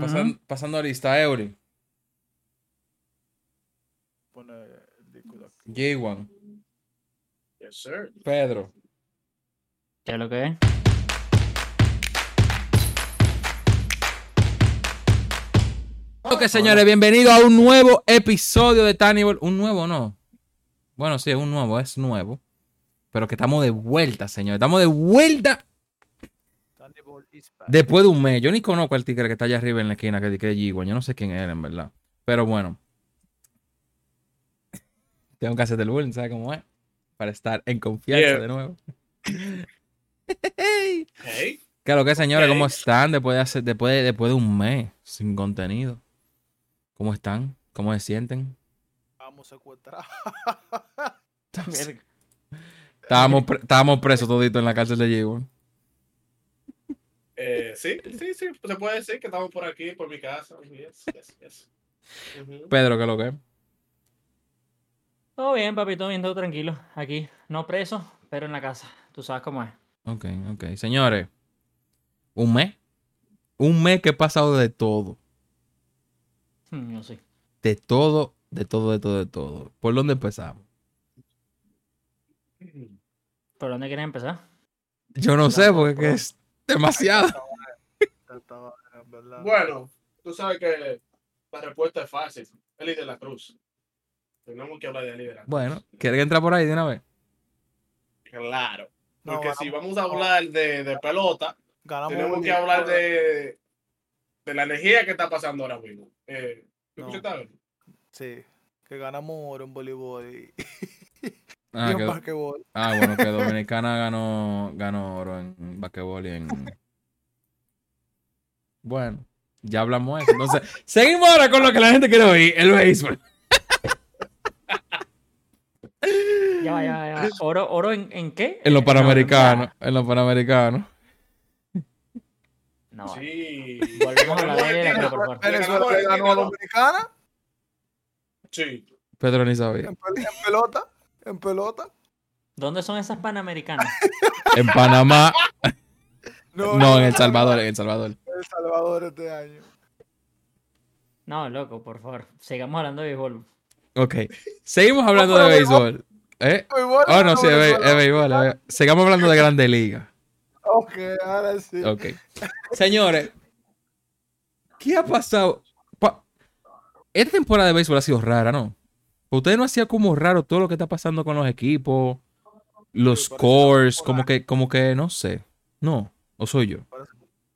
Pasan- Ujú. pasando lista, Eury, Pone el disco de aquí. J1, Yes, sir. Pedro. ¿Qué es lo que es? Ok, señores, bienvenidos a un nuevo episodio de Tannibal. Un nuevo, no. Bueno, sí, es un nuevo, es nuevo. Pero que estamos de vuelta, señores. Estamos de vuelta. Después de un mes. Yo ni conozco al tigre que está allá arriba en la esquina, que es G1. Yo no sé quién era, en verdad. Pero bueno. Tengo que hacer el bullying, ¿sabes cómo es? Para estar en confianza Yeah. de nuevo. Hey. Claro que, señores. ¿cómo están después de, hacer, después, de, después de un mes sin contenido? ¿Cómo están? ¿Cómo se sienten? Vamos secuestrados. Estábamos, pre- estábamos presos toditos en la cárcel de G1. Eh, sí, sí, sí. Se puede decir que estamos por aquí, por mi casa. Yes, yes, yes. Ujú. Pedro, ¿qué es lo que es? Todo bien, papi, todo bien, todo tranquilo. Aquí, no preso, pero en la casa. Tú sabes cómo es. Ok, ok. Señores, un mes. Un mes que he pasado de todo. Mm, No sé. De todo, de todo, de todo, de todo. ¿Por dónde empezamos? ¿Por dónde quieren empezar? Yo no sé, porque es que es demasiado. Estaba, en verdad. Bueno, tú sabes que la respuesta es fácil. Eli de la Cruz. Tenemos que hablar de Eli de la Cruz. Bueno, ¿quieres entrar por ahí de una vez? Claro. No, Porque si vamos a hablar de, de pelota, ganamos tenemos que hablar de, de la energía que está pasando ahora mismo. Eh, ¿tú No. Sí, que ganamos oro en voleibol y, Ah, y en que- basquetbol. ah, bueno, que Dominicana ganó, ganó oro en basquetbol y en... Bueno, ya hablamos de eso. Entonces, seguimos ahora con lo que la gente quiere oír, el béisbol. Ya va, ya va, ya. ¿Oro, oro en, en qué? En los Eh, no, panamericanos, en los panamericanos. No. Sí. Volvemos a de la Cruz, por favor. Venezuela le ganó a Dominicana Sí. Pedro ni sabía. en pelota. En pelota. ¿Dónde son esas panamericanas? En Panamá, no, en El Salvador, en El Salvador. El Salvador este año. No, loco, por favor. Sigamos hablando de béisbol. Ok, seguimos hablando de béisbol. ¿Eh? Oh, no, sí, es, béisbol. Sigamos hablando de Grande Liga. Ok, ahora sí. Ok. Señores, ¿qué ha pasado? Pa- Esta temporada de béisbol ha sido rara, ¿no? ¿Ustedes no hacía como raro todo lo que está pasando con los equipos? Los Sí, scores, como que, como que, no sé. No, o soy yo.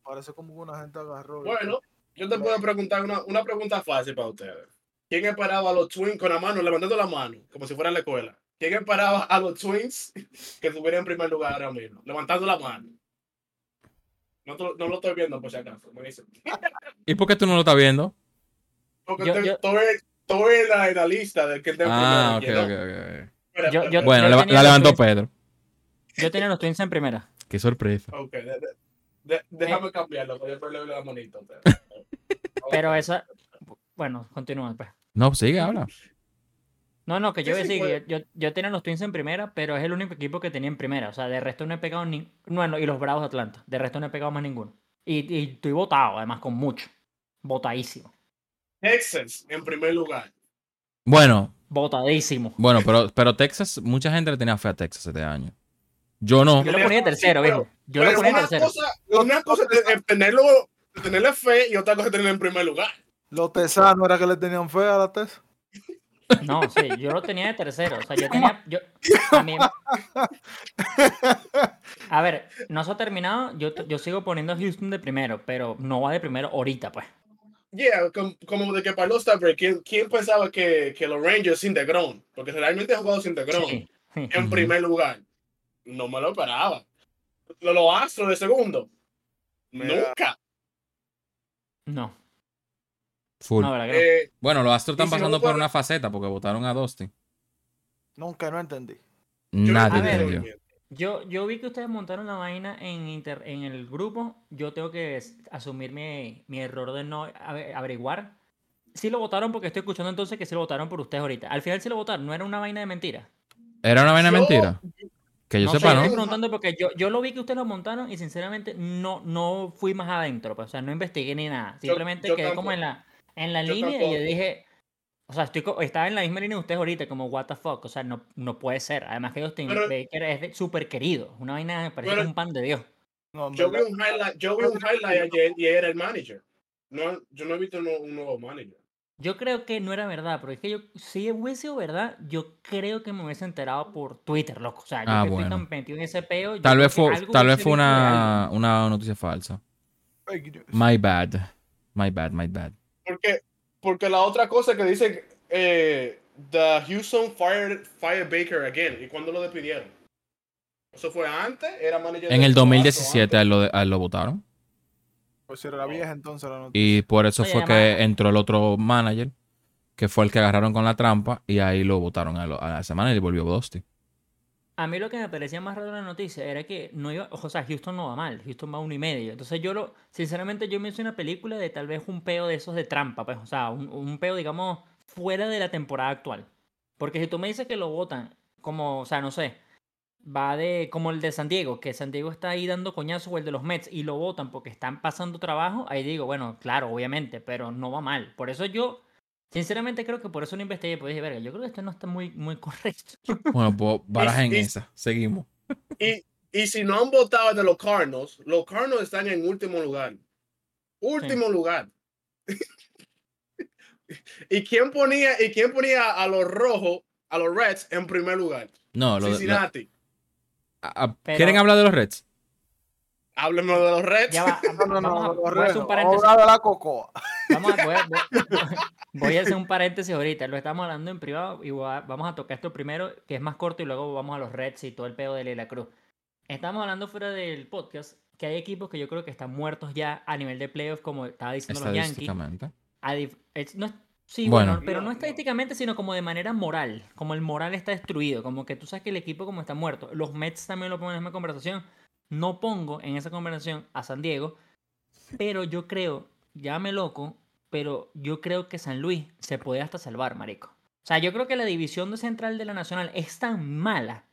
Parece como que una gente agarró. Bueno, yo te puedo preguntar una, una pregunta fácil para ustedes. ¿Quién esperaba a los Twins con la mano, levantando la mano, como si fuera en la escuela? ¿Quién esperaba a los Twins que estuvieran en primer lugar ahora mismo, levantando la mano? No, te lo- no lo estoy viendo por si acaso. me dicen. ¿Y por qué tú no lo estás viendo? Porque Yo- yo- estoy, estoy en, la, en la lista de que en Ah, ok, primero. ok, ok. Espera, Yo- espera, yo- Bueno, yo la, tenía la los levantó Twins. Pedro. Yo tenía los Twins en primera. Qué sorpresa. Ok, de- de- de- déjame cambiarlo, para yo le la manito. Pero esa. Bueno, continúa pues. No, sigue, habla. No, no, que yo Sí, voy a sí, decir que yo, yo, yo tenía los Twins en primera, pero es el único equipo que tenía en primera. O sea, de resto no he pegado ni. Bueno, y los Bravos de Atlanta. De resto no he pegado más ninguno. Y, y estoy votado, además, con mucho. Votadísimo. Texas en primer lugar. Bueno, Votadísimo. bueno, pero, pero Texas, mucha gente le tenía fe a Texas este año. Yo no. Yo lo ponía tercero, viejo. Yo lo Pero ponía una tercero. cosa, una cosa es tenerlo, tenerle fe y otra cosa es tenerlo en primer lugar. Los tesanos era que le tenían fe a la tesa. No, sí, yo lo tenía de tercero. O sea, yo tenía. Yo, a, mí- a ver, no se ha terminado. Yo, yo sigo poniendo a Houston de primero, pero no va de primero ahorita, pues. Yeah, com- como de que para los Break, ¿quién, quién pensaba que, que los Rangers sin DeGrom? Porque realmente han jugado sin DeGrom Sí. en primer lugar. No me lo esperaba. Los, los Astros de segundo. Mira. Nunca. No, Full. no, verdad que no. Eh, Bueno, los Astros están si no pasando por una faceta porque votaron a Dustin. Nunca no entendí. Nadie entendió. Yo, yo vi que ustedes montaron la vaina en, inter- en el grupo. Yo tengo que asumir mi, mi error de no ave- averiguar. Sí lo votaron porque estoy escuchando entonces que sí lo votaron por ustedes ahorita. Al final sí lo votaron, no era una vaina de mentira. ¿Era una vaina Yo- mentira? Que yo no sepa, sé, ¿no? estoy preguntando porque yo, yo lo vi que ustedes lo montaron y sinceramente no, no fui más adentro. pues, o sea, no investigué ni nada. Simplemente yo quedé tampoco. como en la, en la Yo línea y yo dije. O sea, estoy, estaba en la misma línea de ustedes ahorita, como what the fuck. O sea, no, no puede ser. Además que Justin Pero- Baker es súper querido. Una vaina me parece es un pan de Dios. No, Yo vi un highlight, yo vi un highlight ayer y era el manager. No, yo no he visto un, nuevo- un nuevo manager. Yo creo que no era verdad, pero es que yo, si hubiese sido verdad, yo creo que me hubiese enterado por Twitter, loco. O sea, yo Ah, que estoy bueno. tan metido en ese peo. yo Tal vez fue, tal vez fue una, una noticia falsa. My bad. My bad, my bad. Porque, porque la otra cosa que dice eh, The Houston fired, fired Baker again. ¿Y cuándo lo despidieron? ¿Eso fue antes? ¿Era manager En de el Toronto 2017 a él lo, a él lo votaron. Pues era vieja entonces la. Y por eso Oye, fue que entró el otro manager, que fue el que agarraron con la trampa, y ahí lo votaron a, lo- a la semana y le volvió Dusty. A mí lo que me parecía más raro de la noticia era que no iba, o sea, Houston no va mal, Houston va uno y medio. Entonces yo lo, sinceramente yo me hice una película de tal vez un peo de esos de trampa, pues, o sea, un, un peo, digamos, fuera de la temporada actual. Porque si tú me dices que lo votan, como, o sea, no sé, va de, como el de San Diego, que San Diego está ahí dando coñazo, o el de los Mets, y lo votan porque están pasando trabajo, ahí digo, bueno, claro, obviamente, pero no va mal. Por eso yo, sinceramente creo que por eso no investigué, pues dije, verga, yo creo que esto no está muy, muy correcto. Bueno, pues barajen y- esa. Seguimos. Y, y si no han votado de los Cardinals, los Cardinals están en último lugar. Último lugar. ¿Y quién ponía, y quién ponía a los rojos, a los Reds, en primer lugar? No, lo, de- lo- Cincinnati. a- a- Pero- ¿Quieren hablar de los Reds? Háblenme de los Reds. Ya va, No, no, no, vamos a, no, voy a hacer Reno, un vamos paréntesis. a hablar de la cocoa. Vamos a, voy, a, voy- voy a hacer un paréntesis ahorita. Lo estamos hablando en privado y a- vamos a tocar esto primero, que es más corto, y luego vamos a los Reds y todo el pedo de Leila Cruz. Estamos hablando fuera del podcast que hay equipos que yo creo que están muertos ya a nivel de playoff, como estaba diciendo los Yankees. Es- no es- sí, Bueno. bueno, pero no estadísticamente, sino como de manera moral. Como el moral está destruido. Como que tú sabes que el equipo como está muerto. Los Mets también lo pongo en la misma conversación. No pongo en esa conversación a San Diego. Pero yo creo, llámame loco, pero yo creo que San Luis se puede hasta salvar, marico. O sea, yo creo que la división de central de la Nacional es tan mala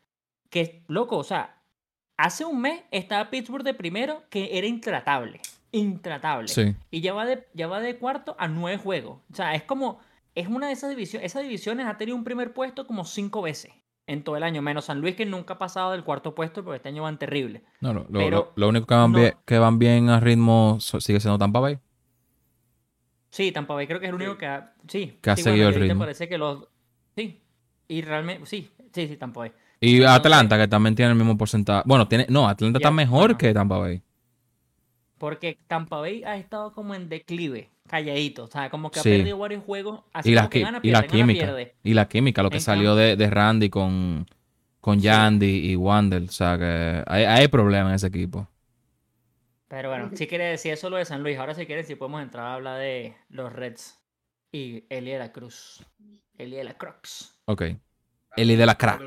que, loco, o sea, hace un mes estaba Pittsburgh de primero que era intratable. Intratable. Sí. Y ya va, de, ya va de cuarto a nueve juegos. O sea, es como. Es una de esas divisiones. Esas divisiones ha tenido un primer puesto como cinco veces en todo el año. Menos San Luis, que nunca ha pasado del cuarto puesto, porque este año van terrible. No, lo, lo- Pero lo- lo único que van, no- bien, que van bien a ritmo sigue siendo Tampa Bay. Sí, Tampa Bay creo que es el único Sí. que ha. Sí, Que ha sí, seguido bueno, el ritmo. parece que los. Sí. Y realmente. Sí, sí, sí, Tampa Bay. Y Entonces- Atlanta, que también tiene el mismo porcentaje. Bueno, tiene. No, Atlanta está mejor bueno. que Tampa Bay. Porque Tampa Bay ha estado como en declive, calladito. O sea, como que ha Sí. perdido varios juegos. Así Y la, que gana, y la pierde, química. pierde. Y la química, lo que En salió de, de Randy con, con Sí. Yandy y Wander. O sea que hay, hay problemas en ese equipo. Pero bueno, si quieres decir eso lo de San Luis, ahora si quieres, si podemos entrar a hablar de los Reds y Eli de la Cruz. Eli de la Crux. Ok. Eli de la crack.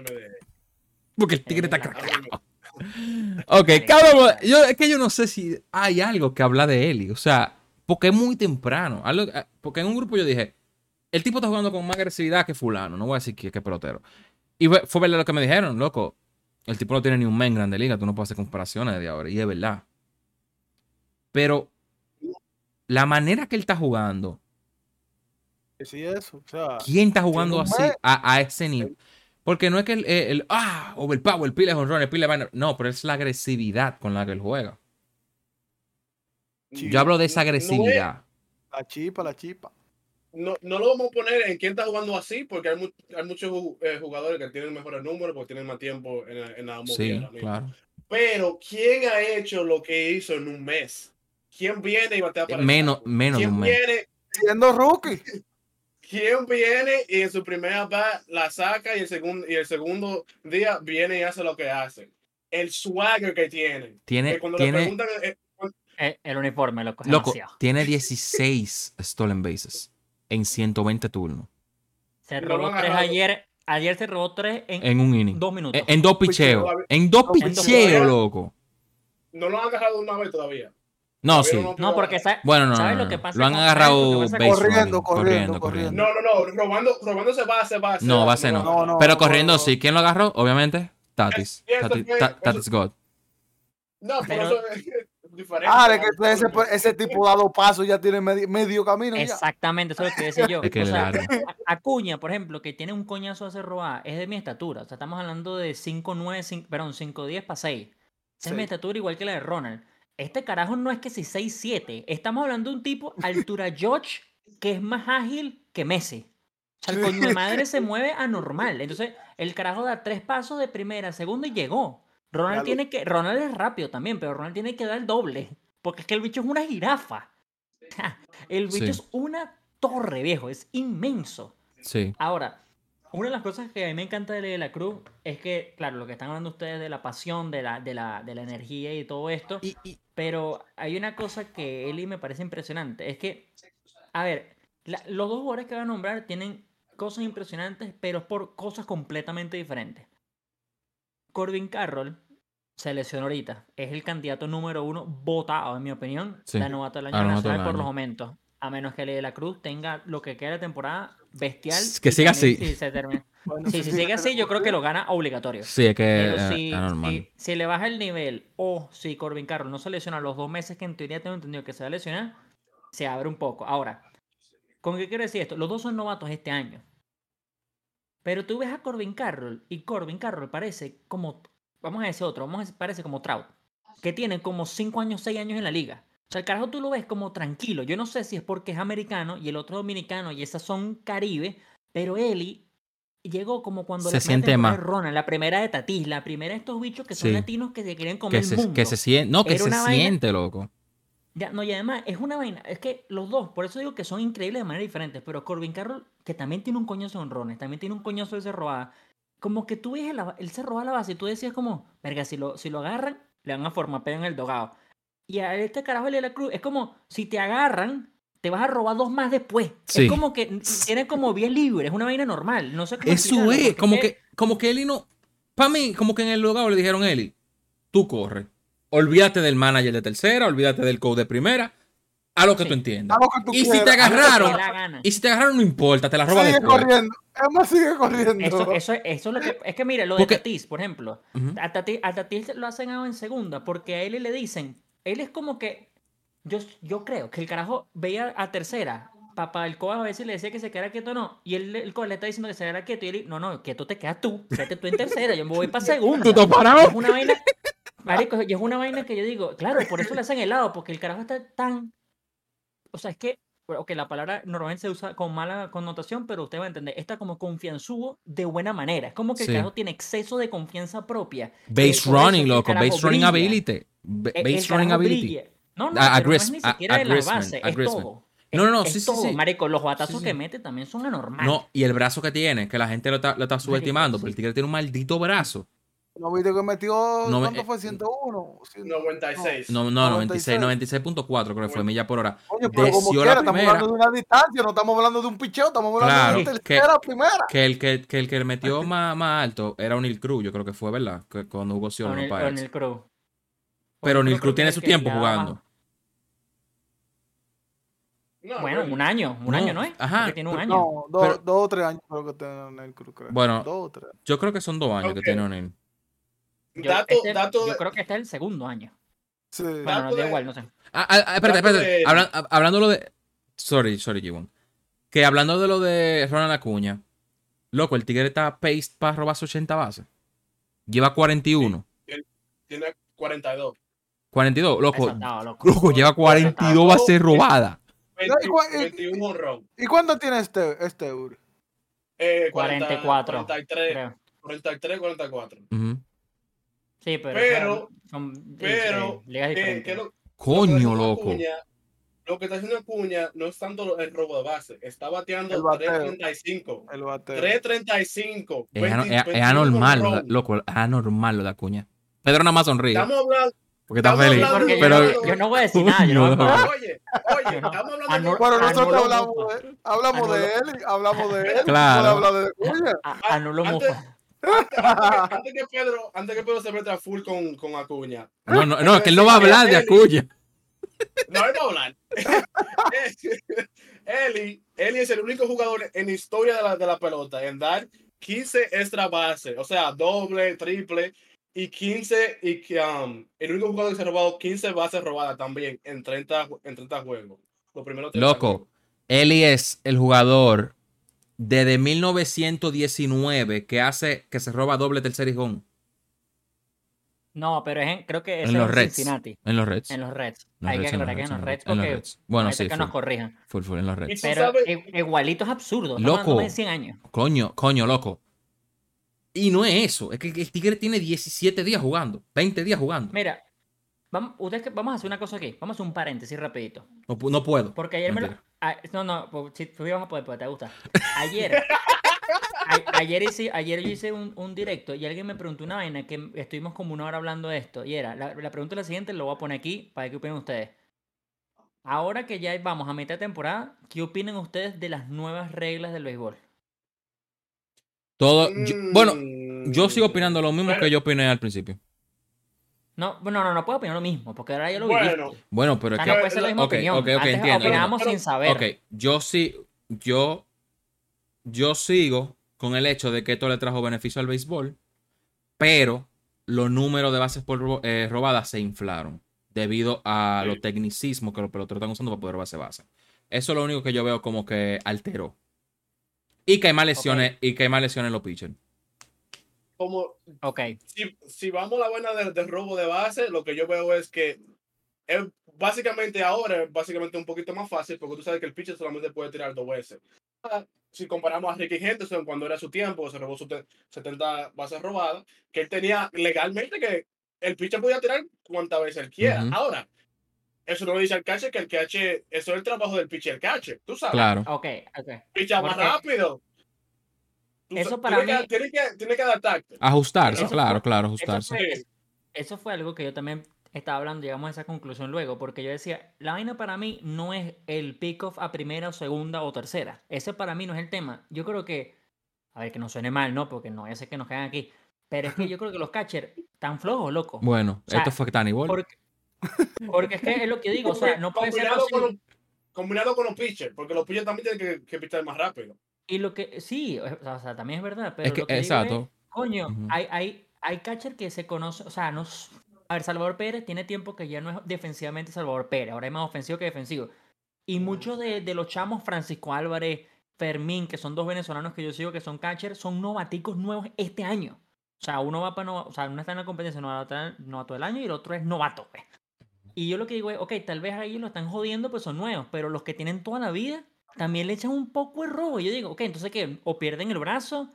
Porque el tigre está crack. Ok, cabrón. Yo, es que yo no sé si hay algo que habla de Eli. O sea, porque es muy temprano. Algo- eh, porque en un grupo yo dije, el tipo está jugando con más agresividad que fulano. No voy a decir que, que pelotero. Y fue, fue verdad lo que me dijeron, loco. El tipo no tiene ni un men grande liga. Tú no puedes hacer comparaciones de ahora. Y es verdad. Pero la manera que él está jugando, Que sí, eso. O sea, ¿quién está jugando así a, a ese nivel? Porque no es que el, el, el, ah, overpower, el pile de honrón, el pile de. No, pero es la agresividad con la que él juega. Yo hablo de esa No es- agresividad. la chipa, la chipa. no, no lo vamos a poner en quién está jugando así, porque hay, mu- hay muchos eh, jugadores que tienen mejores números, porque tienen más tiempo en la, en la movida Sí, claro. Pero, ¿quién ha hecho lo que hizo en un mes? ¿Quién viene y batea para el Menos, menos de ¿Quién un mes. viene, Siendo rookie. ¿Quién viene y en su primera bat la saca y el, segundo y el segundo día viene y hace lo que hace? El swagger que tiene. Tiene, Que cuando le tiene, preguntan, eh, Eh, el uniforme, loco, es loco, demasiado. tiene 16 stolen bases en 120 turnos. Se lo robó tres ayer. Ayer se robó tres en, En un inning. dos minutos. En, en dos picheos. En dos picheos. loco. no lo han agarrado una vez todavía. No, sí. no, porque Bueno, no, ¿sabes no, lo que pasa Lo han agarrado ¿sabes lo que pasa con- base Corriendo, corriendo, corriendo, corriendo. corriendo. No, no, no, robando, robándose base, base. No, base, no. Pero corriendo sí. ¿Quién lo agarró? Obviamente, Tatis. Tatis, God. No, pero, eso es diferente. Ah, de que ese, ese tipo da dos pasos ya tiene medio, medio camino. Ya. Exactamente, eso es lo que decía yo. O sea. A- Acuña, por ejemplo, que tiene un coñazo de hacer robar, es de mi estatura. O sea, estamos hablando de 5'9, 5, perdón, 5'10 para 6. Esa es mi estatura igual que la de Ronald. Este carajo no es que si 6'7. Estamos hablando de un tipo altura George que es más ágil que Messi. O sea, el coño de madre se mueve anormal. Entonces, el carajo da tres pasos de primera, segunda y llegó. Ronald tiene que. Ronald es rápido también, pero Ronald tiene que dar el doble. Porque es que el bicho es una jirafa. El bicho Sí. es una torre, viejo. Es inmenso. Sí. Ahora, una de las cosas que a mí me encanta de de la Cruz es que, claro, lo que están hablando ustedes de la pasión, de la, de la, de la energía y todo esto. Y, y- Pero hay una cosa que Eli me parece impresionante. Es que, a ver, la- los dos jugadores que voy a nombrar tienen cosas impresionantes, pero por cosas completamente diferentes. Corbin Carroll se lesionó ahorita. Es el candidato número uno votado, en mi opinión, Sí, de novato del año a novato nacional por los momentos. A menos que Eli de la Cruz tenga lo que queda de temporada bestial. Que siga así. si se termina- Bueno, Sí, si sigue así, yo creo que lo gana obligatorio. sí, es que Pero si- si le baja el nivel o si Corbin Carroll no se lesiona los dos meses que en teoría tengo entendido que se va a lesionar, se abre un poco. Ahora, ¿con qué quiero decir esto? Los dos son novatos este año. Pero tú ves a Corbin Carroll y Corbin Carroll parece como, vamos a decir otro, vamos a decir, parece como Trout, que tiene como 5 años, 6 años en la liga. O sea, el carajo tú lo ves como tranquilo. Yo no sé si es porque es americano y el otro dominicano y esas son caribe, pero Eli llegó como cuando Se siente más. de Ronald, la primera de Tatis, la primera de estos bichos que son Sí. latinos que se quieren comer Que el se, mundo. que se siente, no, que Era se vaina- siente, loco. Ya, no, y además es una vaina, es que los dos, por eso digo que son increíbles de manera diferente, pero Corbin Carroll, que también tiene un coñazo de honrones, también tiene un coñazo de ser robada, como que tú ves el, él se roba la base y tú decías como, verga, si lo, si lo agarran, le van a formar pedo en el dogado. Y a este carajo de la cruz, es como, si te agarran, te vas a robar dos más después. Sí. Es como que tiene como vía libre, es una vaina normal, no sé cómo Eso es, como es que, como que Eli no. Para mí, como que en el lugar le dijeron, Eli, tú corre. Olvídate del manager de tercera, olvídate del coach de primera, a lo que Sí. tú entiendas. Que tú Y si te agarraron, y si te agarraron, no importa, te la roba Sigue después. corriendo. Emma sigue corriendo. Eso, eso, eso es lo que. Es que mire, lo de Porque- Tatis, por ejemplo. A Tatis, a Tatis lo hacen ahora en segunda porque a él le dicen. Él es como que. Yo, yo creo que el carajo veía a tercera. Papá, el coach a veces le decía que se quedara quieto o no. Y él, el coach le está diciendo que se quedara quieto. Y él, no, no, quieto te quedas tú. Quédate tú en tercera. Yo me voy para segunda. ¿Tú Y parado? Es una vaina. Marico, y es una vaina que yo digo, claro, por eso le hacen helado, porque el carajo está tan. O sea, es que. Ok, la palabra normalmente se usa con mala connotación, pero usted va a entender. Está como confianzudo de buena manera. Es como que Sí. el carajo tiene exceso de confianza propia. Base eso running, es que el loco. Base running ability. E- Base running ability. brilla. No, no, A- no es Gris- ni a- siquiera a de la Griezmann, base, a es Griezmann. todo. No, no, no, Es sí, sí, todo, sí. marico, los batazos Sí, sí. que mete también son anormales. No, y el brazo que tiene, que la gente lo está, lo está subestimando, sí. pero el tigre tiene un maldito brazo. ¿No viste que metió? No, ¿Cuánto eh, fue? ¿101? Sí, 96. No, no, 96, 96. 96.4 creo que fue milla por hora. Oye, pero como Deció quiera, la estamos primera. hablando de una distancia, no estamos hablando de un picheo, estamos hablando Claro, de una que- tercera, primera. Que el que, que el que metió más, más alto era O'Neill Cruz, yo creo que fue, ¿verdad? Que cuando jugó Sion, no el Cruz. Pero O'Neill O'Neill Cruz tiene que su que tiempo jugando. No, Bueno, un año, un No, año, ¿no es? ajá, Porque tiene un año. No, dos, o tres años creo que tiene en el cruz, creo. Bueno. Dos o tres. Yo creo que son dos años que Ok. tiene O'Neill. Yo, Dato, este- dato yo de- creo que este es el segundo año. Sí. Bueno, Dato no, da igual, no sé. Ah, ah, ah, espérate, espérate. de- Hablan- hab- hablando lo de. Sorry, sorry, Gibbon. Que hablando de lo de Ronald Acuña, loco, el tigre está paced para robarse 80 bases. Lleva 41. tiene 42. 42, loco. Loco. Loco, lleva 42 bases robadas. 20 ¿y cuál- y- 21 honrón. ¿Y cuánto tiene este, este Uri? Eh, 44, 43, creo. 43, 44. Ujú. Sí, pero. Pero- son, son, pero, eh, ligas Eh, diferentes. que lo- lo que está Coño, loco. Acuña- lo que está haciendo Acuña no es tanto el robo de base, está bateando El bateo. 335. El bateo. 335. Es, ano- 20, es- es 21 anormal, loco. Es anormal lo de Acuña. Pedro nada más sonríe. Estamos hablando. Porque está estamos feliz. Porque Pero. yo, no, yo no voy a decir nada. Yo no. Oye, oye, estamos hablando Anul- de. Bueno, nosotros Anulo hablamos de, hablamos de él, hablamos de él. Claro. habla de Cuña. A- Anulo Mufa. Antes, antes que Pedro, antes que Pedro se meta full con, con Acuña. No, no, no, es que él no va a hablar de Acuña. No, él va a hablar. Eli, Eli es el único jugador en la historia de la, de la pelota en dar 15 extra bases, o sea, doble, triple, y 15, y que um, el único jugador que se ha robado 15 bases robadas también en 30, ju- en 30 juegos. Los primeros 30 Loco, juegos. él es el jugador desde 1919 que hace que se roba doble tercer hijón No, pero es en- creo que en ese los es en Reds. Cincinnati. En los Reds. En los Reds. En los Hay que Reds, en los aclarar que es en los Reds en los porque Reds. Bueno, sí, que nos full. corrijan. Full, full, en los Reds. Pero i- igualito es absurdo. Loco. de 100 años. Coño, coño, loco. Y no es eso, es que el Tigre tiene 17 días jugando, 20 días jugando. Mira, vamos, ustedes vamos a hacer una cosa aquí. Vamos a hacer un paréntesis rapidito. No, pu- no puedo. Porque ayer me lo... No, no, si tú ibas a poder, pues te gusta. Ayer, a- ayer, hice, ayer yo hice un, un directo y alguien me preguntó una vaina que estuvimos como una hora hablando de esto. Y era, la, la pregunta es la siguiente, lo voy a poner aquí para que opinen ustedes. Ahora que ya vamos a mitad de temporada, ¿qué opinan ustedes de las nuevas reglas del béisbol? Todo, yo- bueno, yo Mm, sigo opinando lo mismo que yo opiné al principio. No, bueno, no, no puedo opinar lo mismo, porque ahora ya lo viví. Bueno, Bueno, pero es que no puede ser la misma ok, opinión. ok, ok, Antes entiendo. opinábamos Pero- sin saber. Ok, yo sí, yo, yo sigo con el hecho de que esto le trajo beneficio al béisbol, pero los números de bases por eh, robadas se inflaron debido a Sí. los tecnicismos que los peloteros están usando para poder base base. Eso es lo único que yo veo como que alteró. Y que hay más lesiones, y que hay más lesiones en los pitchers. Como Ok. si, si vamos a la buena del del robo de base, lo que yo veo es que es básicamente ahora es básicamente un poquito más fácil porque tú sabes que el pitcher solamente puede tirar dos veces. Ah, Si comparamos a Ricky Henderson cuando era su tiempo, se robó sus te- 70 bases robadas, que él tenía legalmente que el pitcher podía tirar cuantas veces él quiera. Ujú. Ahora, eso no le dice al catcher que el catcher, eso es el trabajo del pitcher catcher, tú sabes. Claro. Ok, ok. Picha más rápido. Eso para tiene que- mí- tiene que, tiene que adaptarte. Ajustarse, Eso claro, fue- claro, Eso ajustarse. fue, eso fue algo que yo también estaba hablando, llegamos a esa conclusión luego, porque yo decía, la vaina para mí no es el pick-off a primera o segunda o tercera. Ese para mí no es el tema. Yo creo que, a ver, que no suene mal, ¿no? Porque no sé que nos quedan aquí. Pero es que yo creo que los catchers están flojos, loco. Bueno, O sea, esto fue Tani Ball. Porque, porque es que es lo que digo, o sea, no puede ser combinado, con los, combinado con los pitchers, porque los pitchers también tienen que, que pichar más rápido. Y lo que, sí, o sea, también es verdad, pero Es que, lo que digo es, exacto. Coño, hay, hay, hay catcher que se conoce, o sea, no. A ver, Salvador Pérez tiene tiempo que ya no es defensivamente Salvador Pérez, ahora es más ofensivo que defensivo. Y muchos de, de los chamos, Francisco Álvarez, Fermín, que son dos venezolanos que yo sigo que son catcher, son novaticos nuevos este año. O sea, uno va para o sea, uno está en la competencia novato del año y el otro es novato. pues. Y yo lo que digo es, ok, tal vez ahí lo están jodiendo, pues son nuevos, pero los que tienen toda la vida también le echan un poco de robo. Yo digo, ok, entonces que o pierden el brazo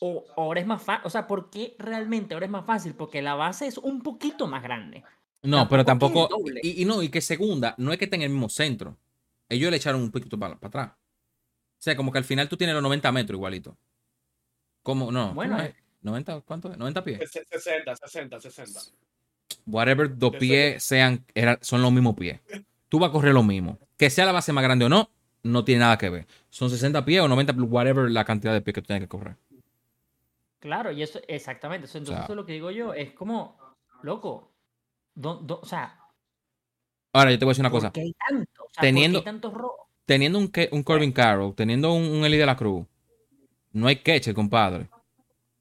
o ahora es más fácil. O sea, ¿por qué realmente ahora es más fácil? Porque la base es un poquito más grande. No, pero tampoco. Y, y no, y que segunda, no es que esté en el mismo centro. Ellos le echaron un poquito para, para atrás. O sea, como que al final tú tienes los 90 metros igualito. ¿Cómo? No. Bueno, ¿cómo es? eh. ¿90? ¿Cuánto es? ¿90 pies? Se- 60, 60, 60. Whatever dos pies sean, era- son los mismos pies. Tú vas a correr lo mismo. Que sea la base más grande o no, no tiene nada que ver. Son 60 pies o 90, whatever la cantidad de pies que tú tienes que correr. Claro, y eso, exactamente. Eso, entonces, sea- eso es lo que digo yo. Es como, loco. do- do- o sea, Ahora, yo te voy a decir una ¿por cosa. qué hay tanto? O sea, Teniendo- ¿por qué hay tantos robos? Teniendo un, un Corbin Carroll, teniendo un, un Eli de la Cruz, no hay catcher, compadre.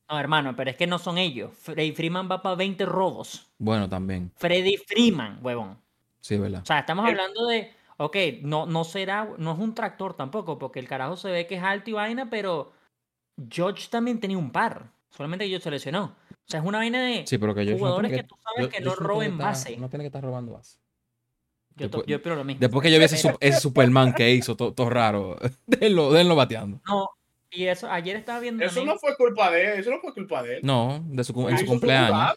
No, hermano, pero es que no son ellos. Freddy Freeman va para 20 robos. Bueno, también. Freddy Freeman, huevón. Sí, ¿verdad? O sea, estamos El- hablando de, ok, no, no será, no es un tractor tampoco, porque el carajo se ve que es alto y vaina, pero George también tenía un par, solamente que George se lesionó. O sea, es una vaina de, Sí, pero que Jugadores que tú sabes que no roben estar, base. No tiene que estar robando base. yo, después- yo espero lo mismo. Después que yo vi ese, ese Superman que hizo, todo, todo raro, denlo, denlo bateando. No, y eso, ayer estaba viendo Eso también- no fue culpa de él, eso no fue culpa de él. No, de su, en su cumpleaños.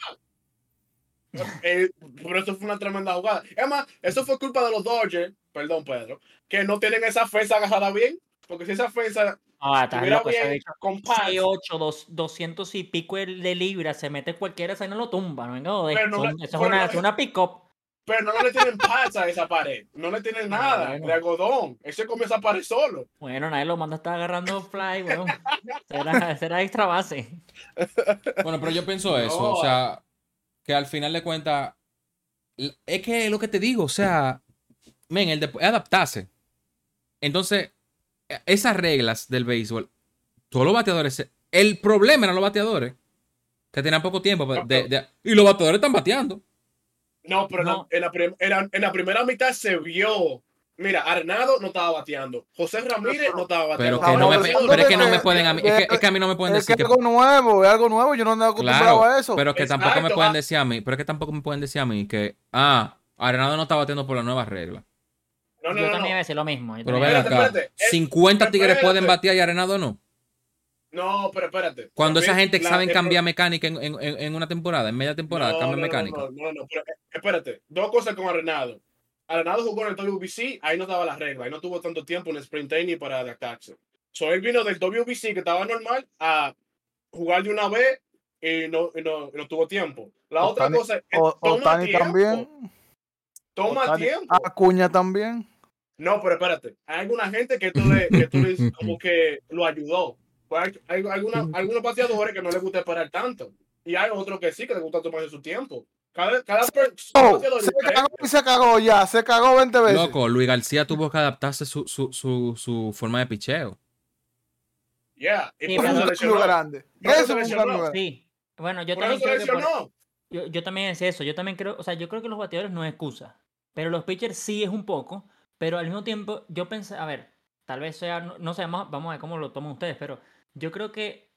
Eh, pero eso fue una tremenda jugada. Es más, eso fue culpa de los Dodgers, perdón Pedro, que no tienen esa ofensa agarrada bien. Porque si esa ofensa Ah, estuviera loco, bien con pads, 8, 200 y pico de libras, se mete cualquiera, esa no lo tumba, no no eso es una, no es una pick-up. pero no le tienen pads a esa pared. No le tienen Ah, nada bueno. de algodón. Él se comió esa pared solo. Bueno, nadie lo manda a estar agarrando fly, weón. Será, será extra base. Bueno, pero yo pienso eso, No. o sea, que al final de cuentas, es que es lo que te digo, o sea, men, el es adaptarse. Entonces, e- esas reglas del béisbol, todos los bateadores, El problema eran los bateadores, que tenían poco tiempo. de- de- y los bateadores están bateando. No, pero en la- No. En, la, prim- en la- en la primera mitad se vio. Mira, Arnado no estaba bateando. José Ramírez no estaba Pero bateando. que, no me, hablando pero es que no me que- pueden a mí, es que, es que a mí no me pueden Es que decir es que, algo nuevo, es algo nuevo. Yo no ando acostumbrado claro, a eso. pero que tampoco me pueden ah. decir a mí, pero es que tampoco me pueden decir a mí que, ah, Arenado no está bateando por la nueva regla. No, no, yo no, también no. iba a decir lo mismo. yo Pero ven acá, espérate. Eh, 50 tigres espérate. pueden batear y Arenado no. No, pero espérate. Cuando esa gente la- saben cambiar mecánica en, en- en- en una temporada, en media temporada, No, cambian no, no, mecánica. No, no, no, pero, eh, espérate. Dos cosas con Arenado. Arenado jugó en el WBC, ahí no estaba la regla, ahí no tuvo tanto tiempo en el sprint training para adaptarse. So, él vino del WBC, que estaba normal, a jugar de una vez y no, y no, y no tuvo tiempo. La otra cosa es O- toma Otani tiempo. también. Toma Otani- tiempo. Acuña también. No, pero espérate. Hay alguna gente que tú le, que tú le como que lo ayudó. Pues hay, hay alguna- algunos pateadores que no les gusta esperar tanto. Y hay otros que sí, que les gusta tomarse su tiempo. Cada, cada per- Oh, pateador es se cagó y se cagó ya. Se cagó 20 veces. Loco, Luis García tuvo que adaptarse su, su, su, su forma de picheo. Yeah. Y Sí, por Eso es un grande. Eso es un grande. Sí. Bueno, yo Por también creo que por- yo, yo también decía eso. Yo también creo, o sea, yo creo que los bateadores no es excusa. Pero los pitchers sí es un poco. Pero al mismo tiempo, yo pensé, a ver, tal vez sea, no, no sé, vamos, vamos a ver cómo lo toman ustedes, pero yo creo que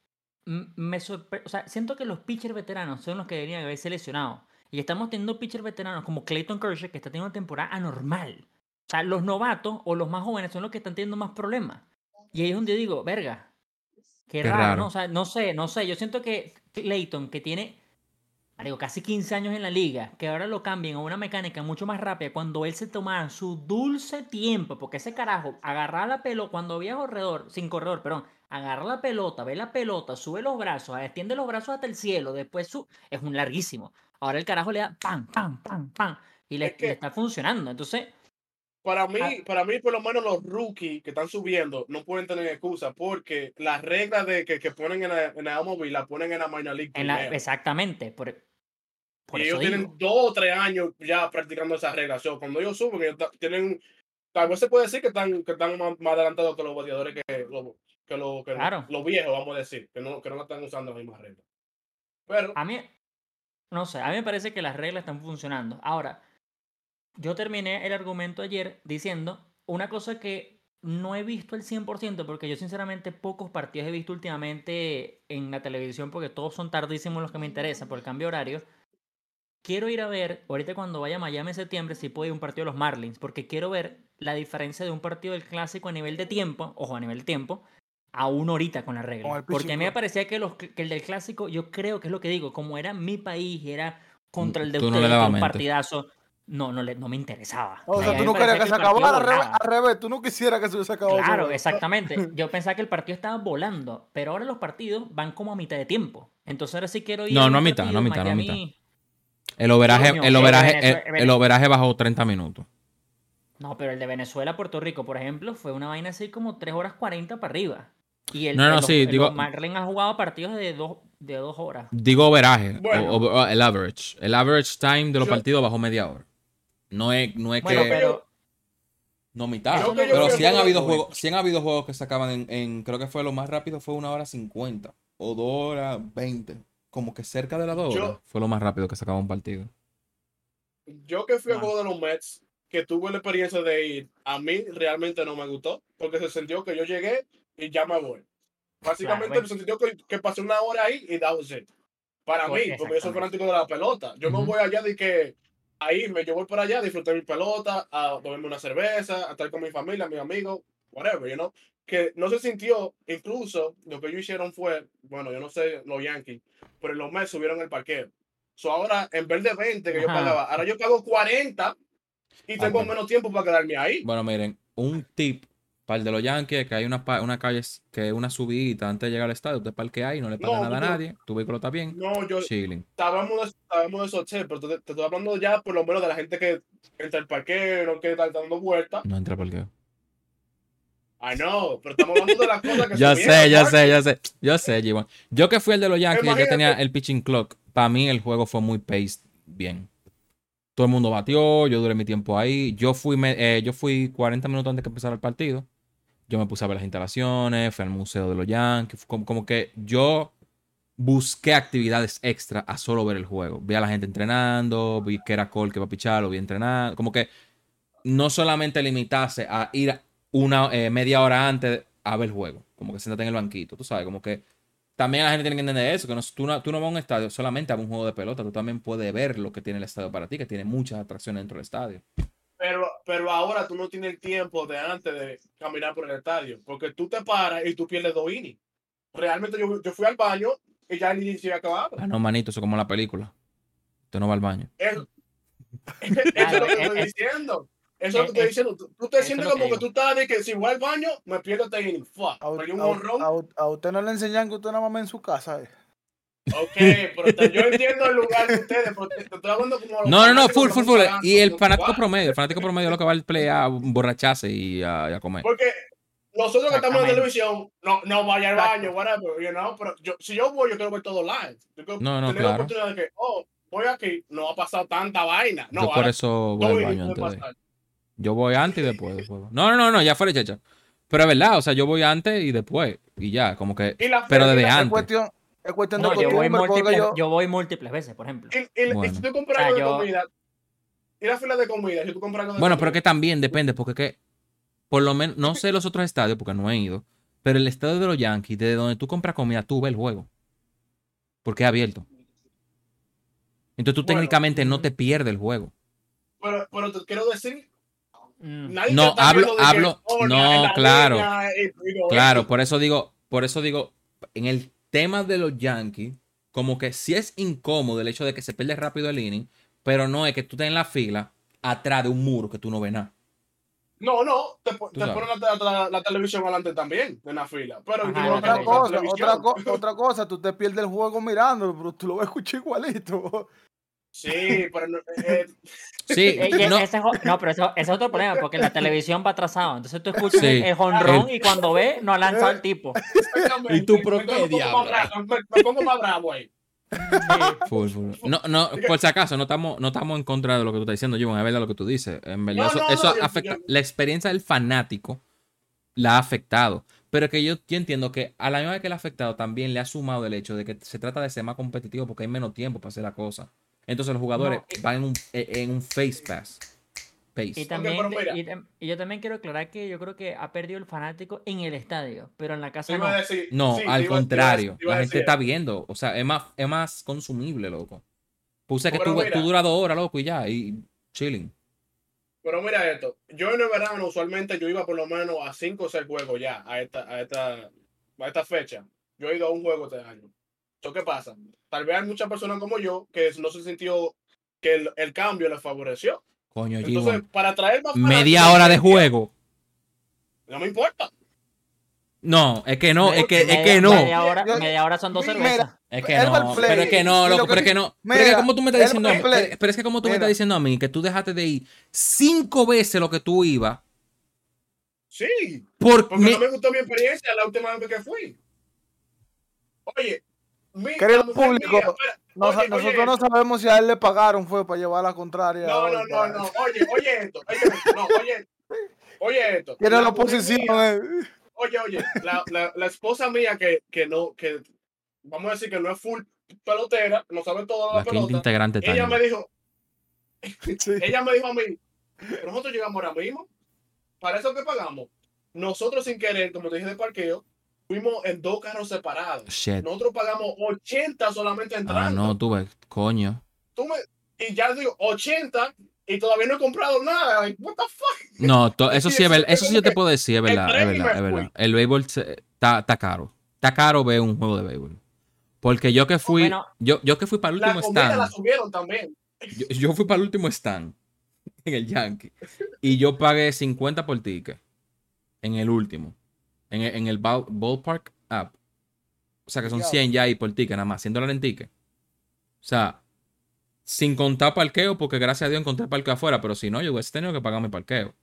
me sorpre- o sea, siento que los pitchers veteranos son los que deberían haber seleccionado. Y estamos teniendo pitchers veteranos como Clayton Kershaw, que está teniendo una temporada anormal. O sea, los novatos o los más jóvenes son los que están teniendo más problemas. Y ahí es donde yo digo, verga, qué, Qué raro, raro. ¿no? O sea, no sé, no sé. Yo siento que Clayton, que tiene marico, casi 15 años en la liga, que ahora lo cambien a una mecánica mucho más rápida cuando él se tomara su dulce tiempo, porque ese carajo, agarrar la pelota, cuando había corredor, sin corredor, perdón, agarra la pelota, ve la pelota, sube los brazos, extiende los brazos hasta el cielo, después su... es un larguísimo. Ahora el carajo le da pam, pam, pam, pam, y le, Es que- le está funcionando. Entonces, Para mí, Ah. para mí, por lo menos los rookies que están subiendo no pueden tener excusa porque las reglas de que, que ponen en la, en la MLB la ponen en la minor league en la, primero. exactamente, por, por y eso ellos tienen dos o tres años ya practicando esa regla. So, cuando ellos suben, ellos tienen. Tal vez se puede decir que están, que están más, más adelantados que los bateadores que, lo- que, lo- que Claro. los viejos, vamos a decir, que no, que no están usando la misma regla. Pero, A mí, no sé, a mí me parece que las reglas están funcionando. Ahora, yo terminé el argumento ayer diciendo una cosa que no he visto al 100%, porque yo sinceramente pocos partidos he visto últimamente en la televisión, porque todos son tardísimos los que me interesan por el cambio de horario. Quiero ir a ver, ahorita cuando vaya a Miami en septiembre, si puedo ir a un partido de los Marlins, porque quiero ver la diferencia de un partido del clásico a nivel de tiempo, ojo, a nivel de tiempo, a una horita con la regla. Porque a mí me parecía que, los, que el del clásico, yo creo que es lo que digo, como era mi país, era contra el de no ustedes, que era un mente. partidazo, no, no, le, no me interesaba. O sea, tú no querías parecía que se acabara al revés, volaba. al revés. Tú no quisieras que se hubiese acabado. Claro, exactamente. Yo pensaba que el partido estaba volando, pero ahora los partidos van como a mitad de tiempo. Entonces ahora sí quiero ir No, no a mitad, no a mitad, no a Miami- El overaje, el overaje, el, el overaje bajó 30 minutos. No, pero el de Venezuela a Puerto Rico, por ejemplo, fue una vaina así como 3 horas 40 para arriba. Y el, No, no, sí, digo- ha jugado partidos de dos, de dos horas. Digo overaje, Bueno. o- o- o el average. El average time de los Yo- partidos bajó media hora. No es, no es Bueno, que... pero No mitad. Pero yo sí han habido juegos, sí han habido juegos que se acaban en, en- creo que fue lo más rápido fue una hora 50 o dos horas 20. Como que cerca de las dos horas fue lo más rápido que se acaba un partido. yo que fui al Ah. juego de los Mets, que tuve la experiencia de ir, a mí realmente no me gustó, porque se sintió que yo llegué y ya me voy. Básicamente bueno. se sintió que, que pasé una hora ahí y that was it. Para Pues, mí, porque yo soy fanático de la pelota. Yo no voy allá de que ahí me yo voy para allá, a disfrutar mi pelota, a tomarme una cerveza, a estar con mi familia, mis amigos, whatever, you know. Que no se sintió, incluso lo que ellos hicieron fue, bueno, yo no sé los Yankees, pero los Mets subieron el parqueo. So ahora, en vez de 20 que yo pagaba, ahora yo pago 40 y tengo menos tiempo para quedarme ahí. Bueno, miren, un tip para el de los Yankees, que hay una, una calle que es una subida antes de llegar al estadio, usted parquea ahí, no le paga No, nada a yo- nadie, tu vehículo está bien, No, yo chilling. sabemos de, esos chefs, pero te, te estoy hablando ya por lo menos de la gente que entra al parqueo, no que está dando vueltas. No entra parqueo. I know, pero estamos hablando de las cosas que Yo se sé, yo sé, yo sé. Yo sé, G1. Yo que fui el de los Yankees, yo Imagínate. tenía el pitching clock. Para mí el juego fue muy paced bien. Todo el mundo batió, yo duré mi tiempo ahí. Yo fui, me- eh, yo fui 40 minutos antes que empezara el partido. Yo me puse a ver las instalaciones, fui al museo de los Yankees, como, como que yo busqué actividades extra a solo ver el juego. Vi a la gente entrenando, vi que era Cole que va a pichar, lo vi entrenar. Como que no solamente limitarse a ir una eh, media hora antes a ver el juego. Como que sentate en el banquito, tú sabes, como que también la gente tiene que entender eso, que no, tú, no, tú no vas a un estadio solamente a un juego de pelota, tú también puedes ver lo que tiene el estadio para ti, que tiene muchas atracciones dentro del estadio. Pero, pero ahora tú no tienes el tiempo de antes de caminar por el estadio, porque tú te paras y tú pierdes dos innings. Realmente yo, yo fui al baño y ya el inning se había acabado. Ah, no, manito, eso es como la película. Usted no va al baño. Eso, es lo que estoy es- diciendo. Eso es lo que estoy es- diciendo. Tú, tú te sientes como que tú estás de que si voy al baño, me pierdo este inning. Fuck. A, usted no le enseñan que usted nada más en su casa. Ok, pero yo entiendo el lugar de ustedes, pero te, te estoy hablando como. los No, no, no, full, full, full. Y el fanático promedio, el fanático promedio es lo que va al play a emborracharse y a, y a comer. Porque nosotros que estamos en televisión, no, no vaya al baño, whatever, you know, pero yo, si yo voy, yo quiero ver todo live. Yo No, no, tener claro. la oportunidad de que, oh, voy aquí, no ha pasado tanta vaina. No, Yo por eso voy al baño antes de. Yo voy antes y después juego. No, no, no, no, ya fuera chacha. Pero es verdad, o sea, yo voy antes y después. Y ya, como que. Y la Pero desde antes. cuestión, es cuestión No, de yo voy, múltiples, yo, yo voy múltiples veces, por ejemplo. Y, y- y Bueno. si tú compras O sea, algo de yo- comida, y la fila de comida, si tú compras algo de Bueno, pero comida, que también depende, porque que. Por lo menos, no sé los otros estadios, porque no he ido. Pero el estadio de los Yankees, desde donde tú compras comida, tú ves el juego. Porque es abierto. Entonces tú Bueno, técnicamente no te pierdes el juego. pero, pero te quiero decir, Mm. nadie No, hablo- de que, hablo- oh, no, claro. línea, digo, Claro, por eso digo, por eso digo, en el tema de los Yankees, como que sí es incómodo el hecho de que se pierde rápido el inning, pero no es que tú estés en la fila atrás de un muro que tú no ves nada. No, no, te, te ponen la, la- la televisión adelante también, en la fila. Pero Ajá, la otra cosa, otra, co- otra cosa, tú te pierdes el juego mirando, pero tú lo vas a escuchar igualito. Sí, pero no, eh, Sí, Eh, no, ese es no, pero eso, ese es otro problema, porque la televisión va atrasado. Entonces tú escuchas Sí. el, el jonrón y cuando ves, no ha lanzado el tipo. exactamente. ¿Y tú, pero qué diablo? bravo, Me, pongo más bravo ahí. full, full. no, no, por si acaso, no estamos, no estamos en contra de lo que tú estás diciendo, Jun, es verdad lo que tú dices. En verdad, No, eso, no, eso afecta, yo- la experiencia del fanático la ha afectado. Pero que yo, yo entiendo que a la misma vez que le ha afectado, también le ha sumado el hecho de que se trata de ser más competitivo porque hay menos tiempo para hacer la cosa. Entonces los jugadores No, y- van en un, en un face pass. Pace. Y también, y, yo también quiero aclarar que yo creo que ha perdido el fanático en el estadio, pero en la casa iba no. a decir- No, sí, al iba- iba contrario. iba La gente decir está viendo. O sea, es más, es más consumible, loco. Puse que tú, tú duras dos horas, loco, y ya, y chilling. Pero mira esto, yo en el verano usualmente yo iba por lo menos a 5 o 6 juegos ya a esta, a esta, a esta fecha. Yo he ido a un juego este año. ¿Eso qué pasa? Tal vez hay muchas personas como yo que no se sintió que el, el cambio les favoreció. Coño, Entonces, G1. para traer más Media hora de juego. No me importa. No, es que no, es que, es Media- que no. Media hora, media hora son dos cervezas. Es que no, pero es que no, loco, pero es que no. Pero es que como tú me estás diciendo, a mí- pero es que como tú me estás diciendo a mí que tú dejaste de ir cinco veces lo que tú ibas Sí, por porque me- no me gustó mi experiencia la última vez que fui. Oye, Querido público, mía, espera, No sa- oye, nosotros oye, no sabemos si a él le pagaron fue para llevar la contraria. No, no, no, no. Oye, oye esto. Oye, esto, no, oye, oye esto. Tiene la oposición. mía- eh. Oye, oye, la, la, la esposa mía que, que no, que vamos a decir que no es full pelotera, no sabe toda la, pelota. integrante Ella me dijo, Sí. ella me dijo a mí, nosotros llegamos ahora mismo. Para eso que pagamos. Nosotros sin querer, como te dije de parqueo, fuimos en dos carros separados. Shit. Nosotros pagamos 80 solamente entrando. Ah, no, tú ves, coño. Tú me- y ya digo 80 y todavía no he comprado nada. Like, what the fuck? No, to- eso sí es verdad, eso sí yo te puedo decir, es verdad, es verdad, me es fui. verdad. El béisbol está está caro. Está caro ver un juego de béisbol. Porque yo que fui, Bueno. yo, yo que fui para el último stand. la subieron también. Yo, yo fui para el último stand en el Yankee y yo pagué 50 por ticket en el último, en el, en el ball- ballpark app. O sea que son Diablo. 100 ya ahí por ticket, nada más, 100 dólares en ticket. O sea, sin contar parqueo, porque gracias a Dios encontré parqueo afuera, pero si no, yo hubiese tenido que pagar mi parqueo.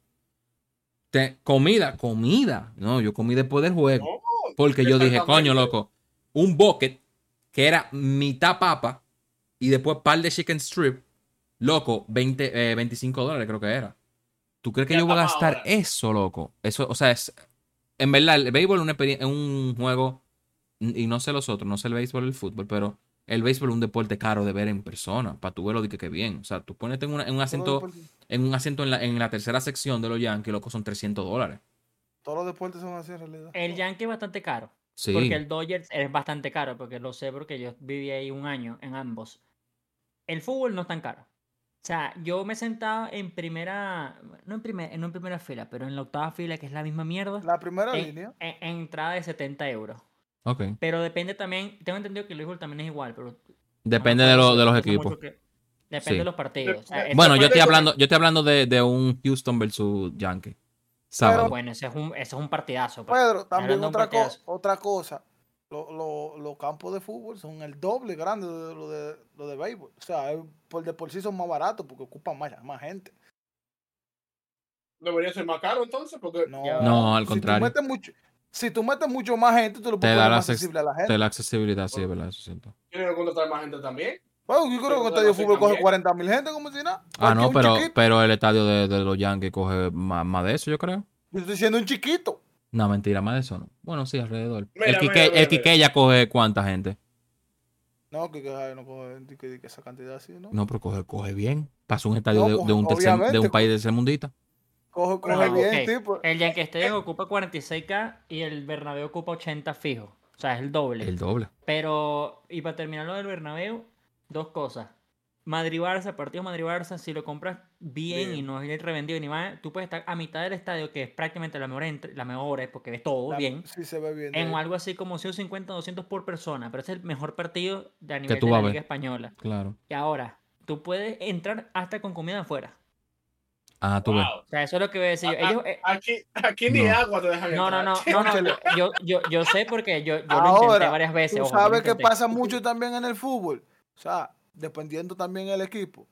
Te- comida, comida. No, yo comí después del juego. No, Porque yo dije, coño, loco, un bucket que era mitad papa y después par de chicken strip, loco, 20, eh, 25 dólares creo que era. ¿Tú crees que Ya yo voy a gastar ahora. eso, loco? Eso, o sea, es en verdad, el béisbol es un juego, y no sé los otros, no sé el béisbol y el fútbol, pero el béisbol es un deporte caro de ver en persona, para tu verlo de que, que bien. O sea, tú ponete en, un asiento, en un asiento en la, en la tercera sección de los Yankees, loco, son 300 dólares. Todos los deportes son así en realidad. El Yankee es bastante caro. Sí. Porque el Dodgers es bastante caro, porque lo sé porque yo viví ahí un año en ambos. El fútbol no es tan caro. O sea, yo me sentaba en primera, no en, primer, no en primera fila, pero en la octava fila, que es la misma mierda, La primera en, línea. en- en entrada de 70 euros. Ok. Pero depende también, tengo entendido que el béisbol también es igual, pero... Depende de, lo- de los equipos. que- depende Sí. de los partidos. o sea, Bueno, yo estoy hablando, yo estoy hablando de, de un Houston versus Yankee. Sábado. Bueno, ese es un, ese es un partidazo. pues. Pedro, también otra, co- otra cosa. Lo- lo- Los campos de fútbol son el doble grande de lo de, lo de béisbol. O sea, es- por de por sí son más baratos porque ocupan más, más gente. Debería ser más caro entonces, porque No, No, al si tú contrario. metes mucho, si tú metes mucho más gente, tú lo Te puedes da poner la más acces- accesible a la gente. De la accesibilidad, sí, es verdad, eso siento. tienen que contratar más gente también. Bueno, yo creo que Pero un de estadio de fútbol coge también. 40 mil gente como si nada. Ah, no, pero, chiquito- pero el estadio de, de los Yankees coge más, más de eso, yo creo. Yo estoy diciendo un chiquito. No, mentira, más de eso no. Bueno, sí, alrededor. Mira, el Quique, mira, el Quique mira. ya coge cuánta gente. No, que, no coge que- que- esa cantidad así, ¿no? No, pero coge, coge bien. Pasó un estadio No, de, de coge- un tercer- de un país tercermundista. Coge, coge Bueno, bien, tipo. El Yankee Stadium ocupa 46k y el Bernabéu ocupa 80 fijo. O sea, es el doble. El doble. Pero, y para terminar lo del Bernabéu, dos cosas. Madrid-Barça, partido Madrid-Barça, si lo compras bien, y no es revendido ni más, tú puedes estar a mitad del estadio, que es prácticamente la mejor, entre- la mejor hora, porque ves todo la- bien, Sí, se ve bien. en algo así como 150 200 por persona, pero es el mejor partido de a nivel tú de vas la a Liga. Española. Claro. Y ahora, tú puedes entrar hasta con comida afuera. Ah, tú ves. Wow. O sea, eso es lo que voy a decir. yo. A- a- Ellos, eh, Aquí, aquí ni No. agua te dejan no, no, no, no, no, yo, yo, yo sé porque yo, yo lo intenté Ahora, varias veces. Tú ojo, sabes que pasa mucho también en el fútbol. O sea, dependiendo también el equipo.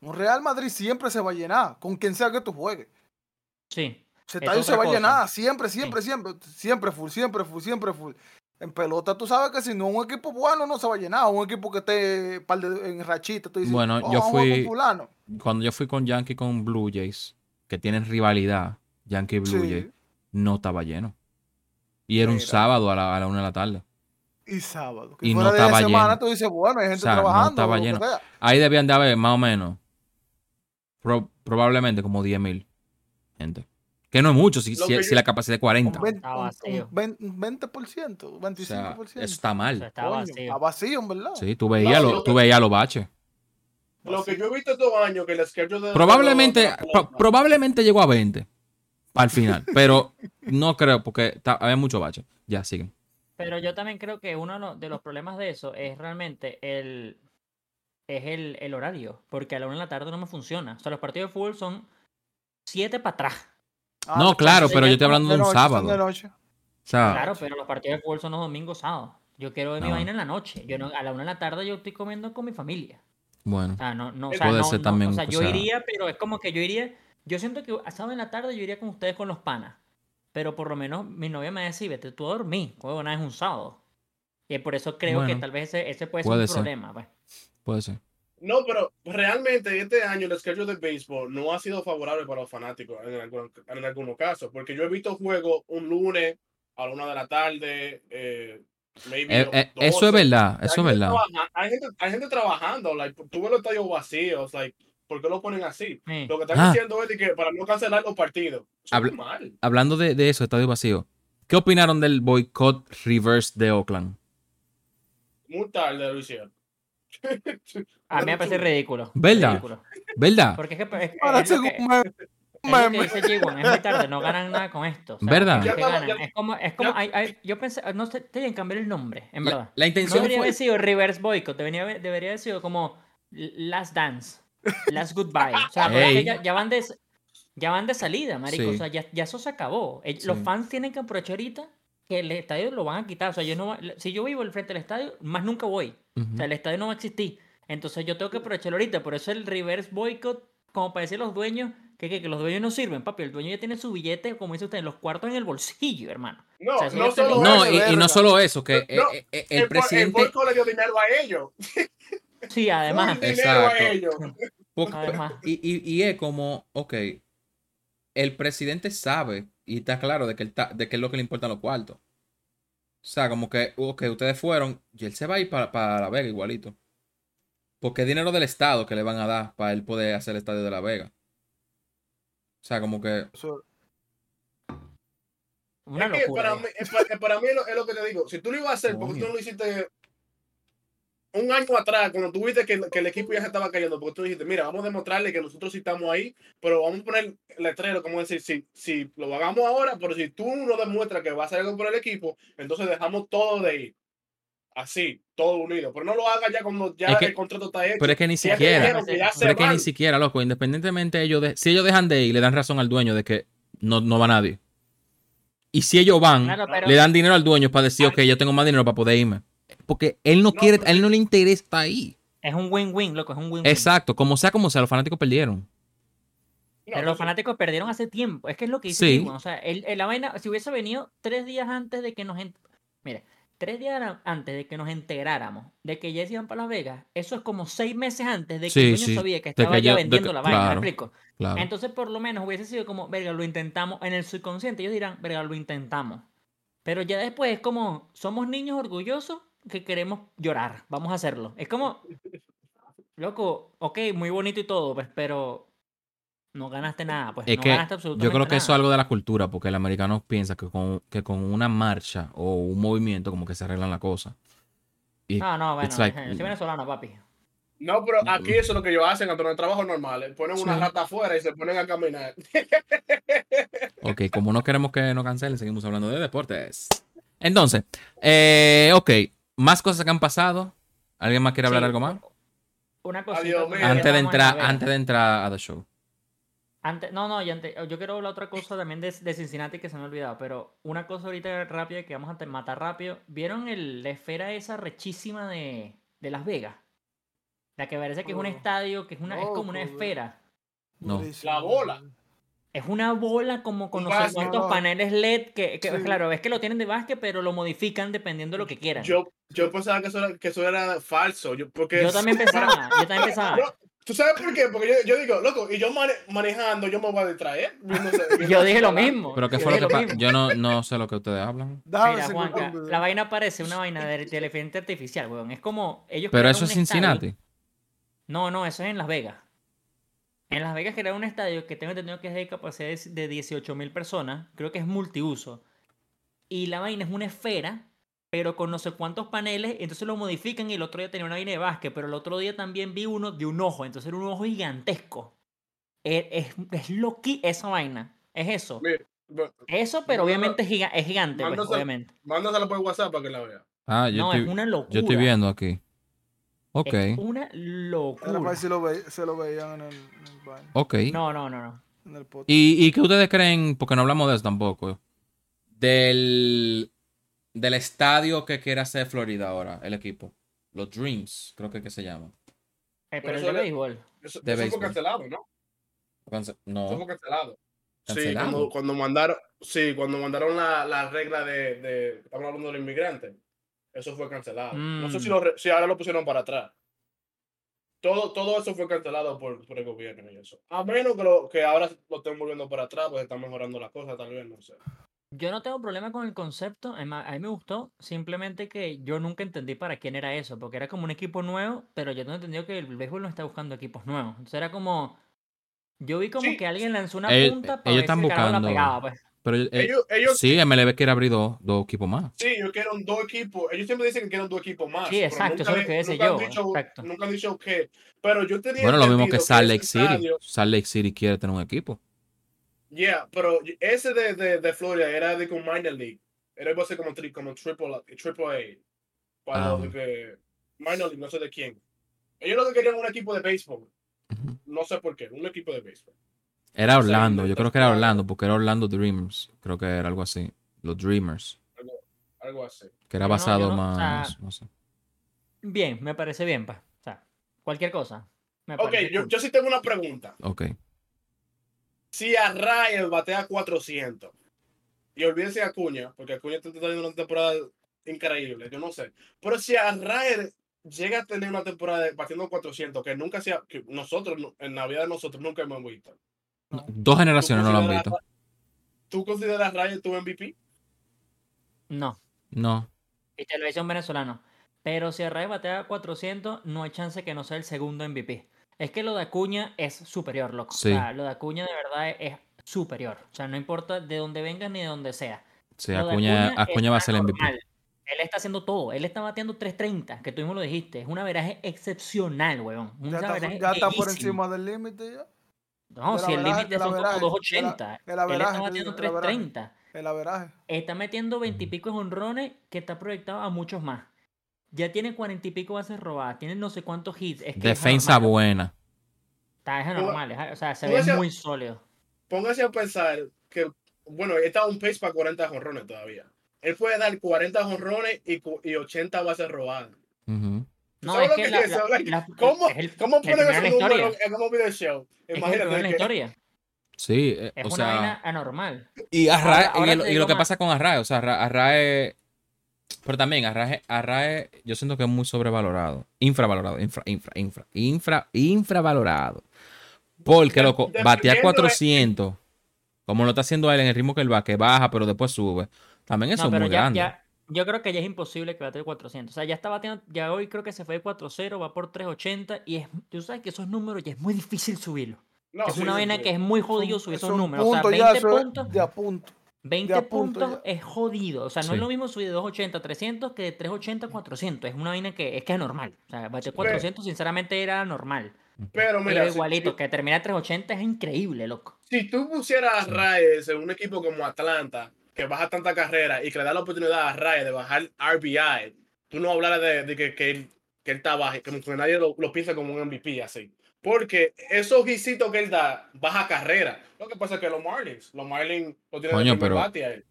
Un Real Madrid siempre se va a llenar, con quien sea que tú juegues. Sí. Ese Es estadio se va a cosa. llenar, siempre, siempre, siempre, siempre full, siempre full, siempre full. En pelota tú sabes que si no un equipo bueno no se va a llenar, un equipo que esté par de- en rachita, tú dices, Bueno, "Oh, yo a fui- fulano". Cuando yo fui con Yankee con Blue Jays, que tienen rivalidad, Yankee y Blue Sí. Jays, no estaba lleno. Y era un sábado a la, a la una de la tarde. Y sábado. Que Y fuera no de estaba semana lleno. tú dices, bueno, hay gente sea, no trabajando. estaba lo que lleno. sea. Ahí debían de haber más o menos, pro- probablemente como 10 mil gente. Que no es mucho, si, si, que si yo- la capacidad es Un 40. 20%, Está un- vacío. un 20%, un 20%, O 25%. sea, eso está O sea, mal. está Coño, vacío. Está vacío, en verdad. Sí, tú veías, No, lo- lo tú que- veías los baches. Lo que yo he visto estos años, que el schedule de... Probablemente, pro- probablemente llegó a 20 al final, pero no creo porque había mucho bache. Ya, siguen. Pero yo también creo que uno de los- de los problemas de eso es realmente el es el, el horario, porque a la una de la tarde no me funciona. O sea, los partidos de fútbol son siete para atrás. Ah, No, claro, pero yo estoy hablando de un sábado. de noche. O sea, Claro, pero los partidos de fútbol son los domingos, sábados. Yo quiero ver mi vaina en la noche. Yo no, a la una de la tarde yo estoy comiendo con mi familia. bueno. O sea, no, no, o Puede sea, no- ser no, también, o sea, yo sea- iría, pero es como que yo iría. Yo siento que a sábado en la tarde yo iría con ustedes con los panas. Pero por lo menos mi novia me decía, vete tú a dormir, huevona, es un sábado. Y por eso creo que Bueno, tal vez ese, ese puede ser puede un ser. problema. Pues. Puede ser. No, pero realmente este año el schedule de béisbol no ha sido favorable para los fanáticos en, algún- en algunos casos, porque yo he visto juegos un lunes a la una de la tarde, eh, maybe Eh, eh, 12. eso es verdad, eso es verdad. Hay gente, hay gente trabajando, like, tú ves los estadios vacíos, like, ¿por qué lo ponen así? Sí. Lo que están Ah. diciendo es de que para no cancelar los partidos. Habla- es mal. Hablando de, de eso, estadio vacío. ¿Qué opinaron del boicot reverse de Oakland? Muy tarde lo hicieron. A mí me parece ridículo. ¿Verdad? ridículo. ¿Verdad? Porque es que es, Ahora es lo que, me- es lo que me- dice G1, es muy tarde, no ganan nada con esto. o sea, ¿Verdad? Es como, es como ya- hay- hay- yo pensé, no sé, tienen que cambiar el nombre, en La, verdad. la No intención debería fue... haber sido reverse boycott, debería, haber- debería haber sido como last dance, last goodbye. O sea, porque es que Ey. ya, ya van de, ya van de salida, marico. Sí. O sea, ya, ya eso se acabó. El- Sí. Los fans tienen que aprovechar ahorita que el estadio lo van a quitar. O sea, yo no, si yo vivo al frente del estadio, más nunca voy. Ujú. O sea, el estadio no va a existir. Entonces yo tengo que aprovecharlo ahorita. Por eso el reverse boycott, como para decir los dueños, que, que, que los dueños no sirven, papi. El dueño ya tiene su billete, como dice usted, en los cuartos en el bolsillo, hermano. No, O sea, no solo. No, y, y no solo eso, que eh, No, eh, eh, el, el bo- presidente... el le dio dinero a ellos. Sí, además. Exacto. Además. y, y- y es como, ok, el presidente sabe y está claro de que, él de que es lo que le importan los cuartos. O sea, como que, ok, ustedes fueron y él se va a ir para, para La Vega igualito. Porque es dinero del Estado que le van a dar para él poder hacer el estadio de La Vega. O sea, como que... Eso- Una es que locura. para mí, es pa- para mí es lo, es lo que te digo. Si tú lo ibas a hacer, porque tú no lo hiciste un año atrás, cuando tú viste que, que el equipo ya se estaba cayendo, porque tú dijiste, mira, vamos a demostrarle que nosotros sí estamos ahí, pero vamos a poner letrero, como decir, si, si lo hagamos ahora, pero si tú no demuestras que va a hacer algo por el equipo, entonces dejamos todo de ir. Así, todo unido. Pero no lo hagas ya cuando ya Es que- el contrato está hecho. Pero es que ni siquiera... que Pero es que ni siquiera, loco, independientemente ellos de, si ellos dejan de ir, le dan razón al dueño de que no, no va nadie. Y si ellos van, Claro, pero- le dan dinero al dueño para decir, ok, yo tengo más dinero para poder irme. Porque él no, No, quiere, a él no le interesa ahí. Es un win-win, loco, es un win-win. Exacto, como sea, como sea, los fanáticos perdieron. Pero los fanáticos perdieron hace tiempo. Es que es lo que dice Sí. O sea, el, el- la vaina, si hubiese venido tres días antes de que nos. en- Mire, tres días antes de que nos enteráramos de que ya se iban para Las Vegas, eso es como seis meses antes de que Sí, sí, sabía que estaba yo- ya vendiendo que- la vaina. ¿Me explico? Claro. Entonces, por lo menos hubiese sido como, verga, lo intentamos. En el subconsciente, ellos dirán, verga, lo intentamos. Pero ya después es como, somos niños orgullosos que queremos llorar. Vamos a hacerlo. Es como, loco, ok, muy bonito y todo, pues, pero no ganaste nada. Pues Es no que ganaste yo absolutamente creo que eso es nada. algo de la cultura, porque el americano piensa que con, que con una marcha o un movimiento como que se arreglan la cosa. Y No, no, bueno, like- yo soy venezolano, papi. No, pero aquí eso es lo que ellos hacen cuando hay trabajo normal. Ponen una Sí. rata afuera y se ponen a caminar. Ok, como no queremos que nos cancelen, seguimos hablando de deportes. Entonces, eh, ok, más cosas que han pasado. ¿Alguien más quiere hablar Sí, algo más? Una ya Antes de entrar, antes de entrar a the show. Antes, no, no, y antes- yo quiero hablar otra cosa también de, de Cincinnati que se me ha olvidado, pero una cosa ahorita rápida que vamos a matar rápido. ¿Vieron el, la esfera esa rechísima de, de Las Vegas? La que parece que es un Oh. estadio, que es, una, es como una esfera. No. La bola. Es una bola como con no sé cuántos paneles LED, que, que, Sí. claro, es que lo tienen de básquet, pero lo modifican dependiendo de lo que quieran. Yo, yo pensaba que eso era, que eso era falso. Yo, porque Yo también pensaba, yo también pensaba. No, ¿Tú sabes por qué? Porque yo, yo digo, loco, y yo mane- manejando, yo me voy a distraer. Yo dije lo mismo. Pero ¿qué yo fue lo que. Yo no, no sé lo que ustedes hablan. Mira, Juanca, la vaina parece una vaina de, elefante artificial, weón. Es como ellos Pero eso es estadio- Cincinnati. No, no, eso es en Las Vegas. En Las Vegas crearon un estadio que tengo entendido que es de capacidad de- de 18 mil personas. Creo que es multiuso. Y la vaina es una esfera, pero con no sé cuántos paneles. Entonces lo modifican y el otro día tenía una vaina de básquet. Pero el otro día también vi uno de un ojo. Entonces era un ojo gigantesco. Es, es, es loqui esa vaina. Es eso. Mira, bueno, Eso, pero obviamente es, giga- es gigante, pues, mándaselo- obviamente. Mándaselo por WhatsApp para que la vea. Ah, yo, No, es una locura. yo estoy viendo aquí. Ok, Es una Era para locura. si lo, ve- se lo veían en el, en el baño, ok. No, no, no, no. en el podcast. ¿Y, ¿Y qué ustedes creen? Porque no hablamos de eso tampoco. Del, del estadio que quiere hacer Florida ahora, el equipo. Los Dreams, creo que, que se llama. Eh, Pero pero es eso de le- béisbol. Eso, De eso béisbol. fue cancelado, ¿no? Eso No, fue cancelado. Sí, cuando mandaron, sí, cuando mandaron la, la regla de, de, estamos hablando de los inmigrantes, eso fue cancelado. No sé Mm. si, lo re- si ahora lo pusieron para atrás. Todo, todo eso fue cancelado por, por el gobierno y eso. A menos que, lo, que ahora lo estén volviendo para atrás, pues están mejorando las cosas, tal vez, no sé. Yo no tengo problema con el concepto. A mí me gustó. Simplemente que yo nunca entendí para quién era eso. Porque era como un equipo nuevo. Pero yo no entendí que el béisbol no está buscando equipos nuevos. Entonces era como. Yo vi como Sí. que alguien lanzó una punta para ellos ver están si carajo la buscando- pegaba, pues. Pero eh, Ellos, ellos sí, MLB quiere abrir dos, dos equipos más. Sí, ellos quieren dos equipos. Ellos siempre dicen que quieren dos equipos más. Sí, exacto, eso nunca es lo que decía nunca han yo, dicho- exacto. Nunca han dicho que. Pero yo tenía. Bueno, lo mismo que Salt Lake City. estadio- Salt Lake City quiere tener un equipo. Yeah, pero ese de, de, de Florida era de con minor league. Era algo así como, tri, como triple, triple A. Para de que, minor league, no sé de quién. Ellos lo que querían un equipo de béisbol. No sé por qué, un equipo de béisbol. Era Orlando, yo creo que era Orlando, porque era Orlando Dreamers. Creo que era algo así. Los Dreamers. Algo así. Que era no- basado yo no- o más. sea, no sé. Bien, me parece bien, pa. O sea, cualquier cosa. Me Ok, yo, cool. yo sí tengo una pregunta. Ok. Si a Ryan batea 400 y olvídense a Acuña, porque Acuña está teniendo una temporada increíble, yo no sé. Pero si a Ryan llega a tener una temporada de- batiendo 400, que nunca sea, que nosotros, en Navidad nosotros nunca hemos visto. Dos generaciones no lo han visto. ¿tú consideras Ryan tu MVP? No. No. Y te lo dice un venezolano. Pero si Arraez batea 400, no hay chance que no sea el segundo MVP. Es que lo de Acuña es superior, loco. Sí. O sea, lo de Acuña de verdad es, es superior. O sea, no importa de dónde venga ni de dónde sea. Sí, Lo Acuña, Acuña Acuña va a ser el MVP. normal. Él está haciendo todo. Él está bateando 330, que tú mismo lo dijiste. Es un averaje excepcional, weón. Un Ya está, averaje ya está por encima del límite ya. No, si el límite son como del a- 280. el Él averaje, está el averaje. 330. El averaje. Está metiendo 20 y pico de honrones que está proyectado a muchos más. Ya tiene 40 y pico bases robadas. Tiene no sé cuántos hits. Es que es Defensa anormal. buena. Está, es anormal. es- o sea, se tú ve muy sólido. Póngase a pensar que, bueno, está un pace para 40 jonrones todavía. Él puede dar 40 jonrones y, y 80 bases robadas. Ujú. ¿Tú No, es lo que la- es la- la- ¿Cómo, es el- cómo el ponen historia. números en un video show? Es el primero en la Imagínate que historia. Sí, eh, Es o una sea. vaina anormal. Y, Arrae- Ahora- ahora y, lo, y que pasa con Arrae, o sea, Arra- Arrae. Pero también Arrae, Arrae, yo siento que es muy sobrevalorado. Infravalorado. Infra, infra, infra, infra, infravalorado. Porque, loco, batea de- 400. Como lo está haciendo él en el ritmo que él va, que baja, pero después sube. También eso No, es muy ya, grande. ya, yo creo que ya es imposible que bate 400. O sea, ya está bateando, ya hoy creo que se fue de 4-0, va por 380 y es, tú sabes que esos números ya es muy difícil subirlos. No, es sí, una vaina sí. que es muy jodido subir esos números. O sea, puntos 20 ya, eso es puntos, de a punto. 20 a punto puntos ya. es jodido. O sea, no Sí. es lo mismo subir de 280 a 300 que de 380 a 400. Es una vaina que es que es normal. O sea, bate 400 sinceramente era normal. Pero mira, si- igualito. si, Que termina 380 es increíble, loco. si tú pusieras a en un equipo como Atlanta, que baja tanta carrera y que le da la oportunidad a Reyes de bajar RBI, tú no hablaras de, de que, que él, que él está bajo, como que nadie lo, lo piensa como un MVP así. Porque esos hisitos que él da, baja carrera. Lo que pasa es que los Marlins, los Marlins lo tienen Coño, pero- bate a él.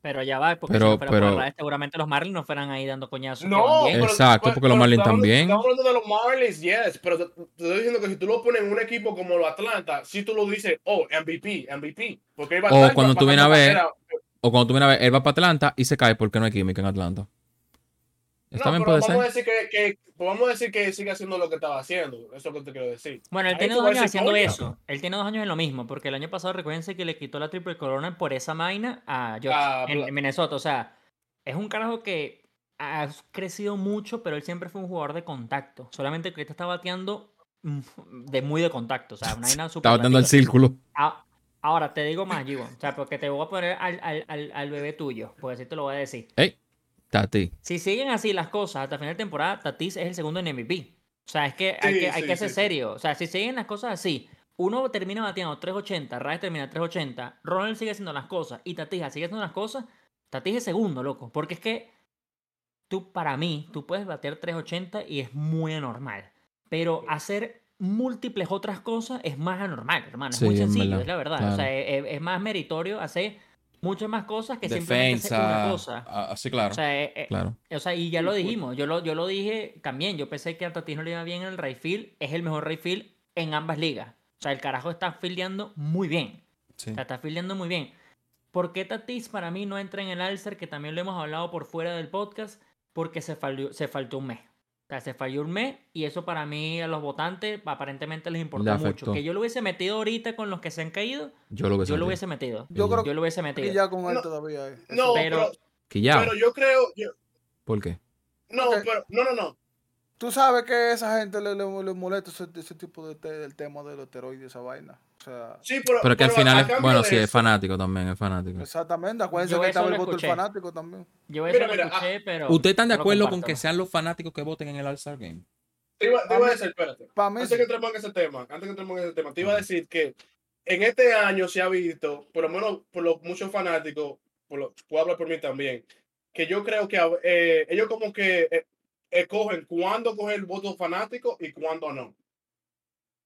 Pero ya va, porque Pero- si no fuera por pero- Arraez, seguramente los Marlins no fueran ahí dando coñazos. No, pero- Exacto, pero- porque los Marlins estamos- también. Estamos hablando de los Marlins, yes, pero te, te estoy diciendo que si tú lo pones en un equipo como los Atlanta, si tú lo dices, oh, MVP, MVP. Porque él va a O estar cuando tú vienes a ver- carrera. O cuando tú vienes a ver, él va para Atlanta y se cae porque no hay química en Atlanta. Eso No, también pero puede vamos ser. A decir que, que- pues vamos a decir que sigue haciendo lo que estaba haciendo. Eso es lo que te quiero decir. Bueno, él Ahí tiene dos años haciendo eso. Él tiene dos años en lo mismo, porque el año pasado recuérdense que le quitó la triple corona por esa vaina a George Ah, en, Minnesota. O sea, es un carajo que ha crecido mucho, pero él siempre fue un jugador de contacto. Solamente que ahorita está bateando mm, de muy de contacto. O sea, una vaina súper Está dando el círculo. Ah, Ahora te digo más, Givo. O sea, porque te voy a poner al, al, al, al bebé tuyo, porque así te lo voy a decir. Ey, Tati. Si siguen así las cosas hasta final de temporada, Tatis es el segundo en MVP. O sea, es que hay Sí, que, hay sí, que ser sí, serio. O sea, si siguen las cosas así, uno termina bateando 380, Rice termina 380, Ronald sigue haciendo las cosas y Tatis sigue haciendo las cosas, Tatis es segundo, loco. Porque es que tú, para mí, tú puedes bater 380 y es muy anormal. Pero hacer múltiples otras cosas es más anormal, hermano. Es Sí, muy en sencillo, es la verdad. O claro. sea, es, es más meritorio hacer muchas más cosas que simplemente hacer una Defensa. cosa. ah, Así, claro. O sea, eh, eh, claro. o sea, y ya lo Ujú. dijimos, yo lo, yo lo dije también, yo pensé que a Tatis no le iba bien en el right field, es el mejor right field en ambas ligas. O sea, el carajo está fildeando muy bien, Sí. o sea, está fildeando muy bien. ¿Por qué Tatis para mí no entra en el Alcer, que también lo hemos hablado por fuera del podcast? Porque se, falló, se faltó un mes. O sea, se falló un mes y eso para mí a los votantes aparentemente les importa mucho. Que yo lo hubiese metido ahorita con los que se han caído, Yo lo hubiese yo lo metido. hubiese metido. Yo creo Yo lo hubiese que metido. ya con él No, todavía. eh. No, Pero- pero, yo creo. yo- ¿Por qué? no, pero. No, no, no. Tú sabes que a esa gente le, le, le molesta ese, ese tipo de te- del tema de los esteroides, esa vaina. O sea, Sí, pero. Pero que al pero final, es- bueno, sí, es fanático también, es fanático. exactamente. Acuérdense Yo que estaba el voto del fanático también. Yo eso Mira, lo mira, escuché, pero... ¿Ustedes están de acuerdo con que sean los fanáticos que voten en el All-Star Game? Te iba, te Pa' iba a decir, espérate. Para mí, Antes sí. que entremos en ese tema, antes que entremos en ese tema, te iba a decir que en este año se ha visto, por lo menos por los muchos fanáticos, por lo, puedo hablar por mí también, que yo creo que eh, ellos como que eh, escogen cuándo coger el voto fanático y cuándo no.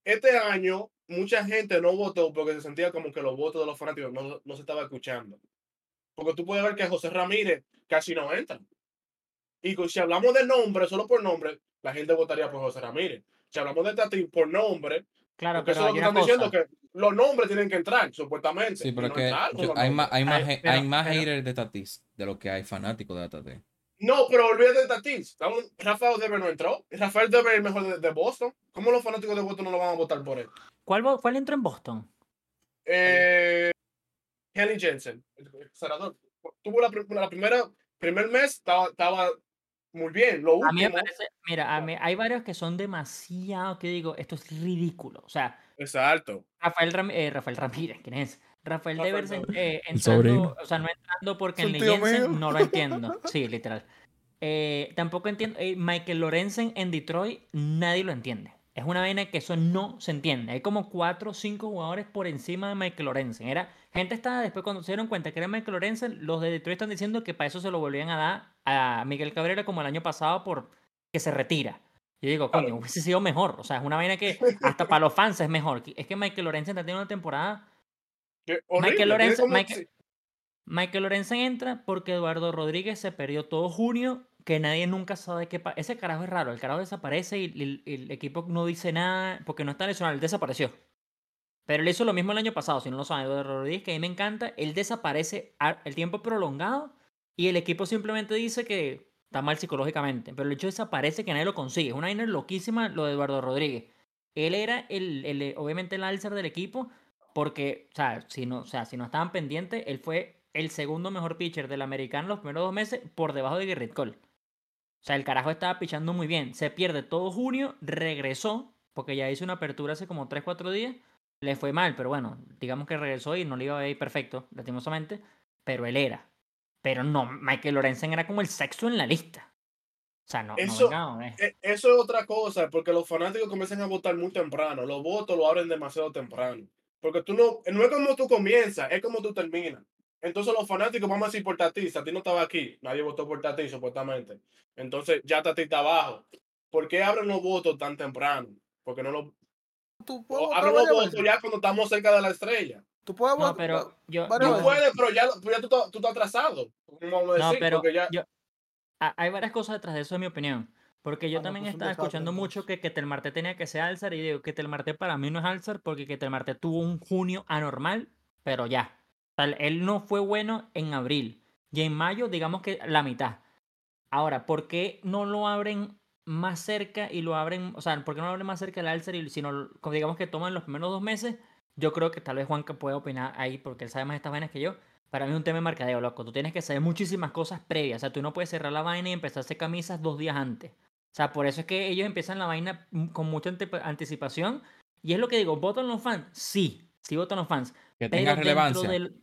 Este año mucha gente no votó porque se sentía como que los votos de los fanáticos no, no se estaba escuchando. Porque tú puedes ver que José Ramírez casi no entra. Y si hablamos de nombre, solo por nombre, la gente votaría por José Ramírez. Si hablamos de Tati por nombre, Claro, pero eso es lo que están cosa. diciendo que los nombres tienen que entrar, supuestamente. Sí, pero no que yo- hay más, hay más, pero- hay más pero- haters de Tatis de lo que hay fanáticos de Tatis. No, pero olvídate de Tatis. Rafael Dever no entró. Rafael Dever es el mejor de, de Boston. ¿Cómo los fanáticos de Boston no lo van a votar por él? ¿Cuál, ¿Cuál entró en Boston? Eh, Jensen, el cerrador, tuvo la, prim- la primera, primer mes estaba, estaba muy bien. Lo A mí me parece, mira, a mí, hay varios que son demasiado, que digo, esto es ridículo. O sea, exacto. Rafael, Ram- eh, Rafael Ramírez, ¿quién es? Rafael en- Devers. eh, entrando, o sea, no entrando porque en Jensen no lo entiendo. Sí, literal. Eh, tampoco entiendo. eh, Michael Lorenzen en Detroit, nadie lo entiende. Es una vaina que eso no se entiende. Hay como cuatro o cinco jugadores por encima de Michael Lorenzen. Era, gente estaba después cuando se dieron cuenta que era Michael Lorenzen, los de Detroit están diciendo que para eso se lo volvían a dar a Miguel Cabrera como el año pasado por que se retira. Yo digo, coño, hubiese sido mejor. O sea, es una vaina que hasta para los fans es mejor. Es que Michael Lorenzen está teniendo una temporada Michael Lorenzo, Michael- Michael entra porque Eduardo Rodríguez se perdió todo junio, que nadie nunca sabe qué pasa. Ese carajo es raro, el carajo desaparece y el, el equipo no dice nada porque no está lesionado, él desapareció. Pero él hizo lo mismo el año pasado, si no lo saben, Eduardo Rodríguez, que a mí me encanta, él desaparece el tiempo prolongado y el equipo simplemente dice que está mal psicológicamente, pero el hecho desaparece que nadie lo consigue. Es una vaina loquísima lo de Eduardo Rodríguez. Él era el, el- obviamente el alcer del equipo, porque, o sea, si no, o sea, si no estaban pendientes, él fue el segundo mejor pitcher del americano los primeros dos meses por debajo de Gerrit Cole. O sea, el carajo estaba pichando muy bien. Se pierde todo junio, regresó, porque ya hizo una apertura hace como 3, 4 días. Le fue mal, pero bueno, digamos que regresó y no le iba a ir perfecto, lastimosamente. Pero él era. Pero no, Michael Lorenzen era como el sexto en la lista. O sea, no, no Eso- venga, eh. E- Eso es otra cosa, porque los fanáticos comienzan a votar muy temprano. Los votos lo abren demasiado temprano. Porque tú no, no es como tú comienzas, es como tú terminas. Entonces los fanáticos vamos a decir por Tatis, a ti no estaba aquí, nadie votó por Tatis supuestamente. Entonces ya Tatis está abajo. ¿Por qué abren los votos tan temprano? Porque no lo Tú puedes votar abren los votos ya cuando estamos cerca de la estrella. Tú puedes No, votar- pero yo, varias yo- Tú puedes, pero ya, ya tú, estás- tú estás atrasado. ¿Cómo vamos a No, decir? pero Porque ya, yo- ha- hay varias cosas detrás de eso, en mi opinión. Porque yo Ah, también pues estaba escuchando mucho que Ketel Marte tenía que ser alzar y digo, Ketel Marte para mí no es alzar porque Ketel Marte tuvo un junio anormal, pero ya. O sea, él no fue bueno en abril y en mayo digamos que la mitad. Ahora, ¿por qué no lo abren más cerca y lo abren, o sea, ¿por qué no lo abren más cerca del alzar y sino, digamos que toman los primeros dos meses? Yo creo que tal vez Juanca puede opinar ahí porque él sabe más estas vainas que yo. Para mí es un tema de mercadeo, loco. Tú tienes que saber muchísimas cosas previas. O sea, tú no puedes cerrar la vaina y empezar a hacer camisas dos días antes. O sea, por eso es que ellos empiezan la vaina mm, con mucha ante- anticipación. Y es lo que digo, ¿votan los fans? Sí, sí votan los fans. Que Pero tenga relevancia. del...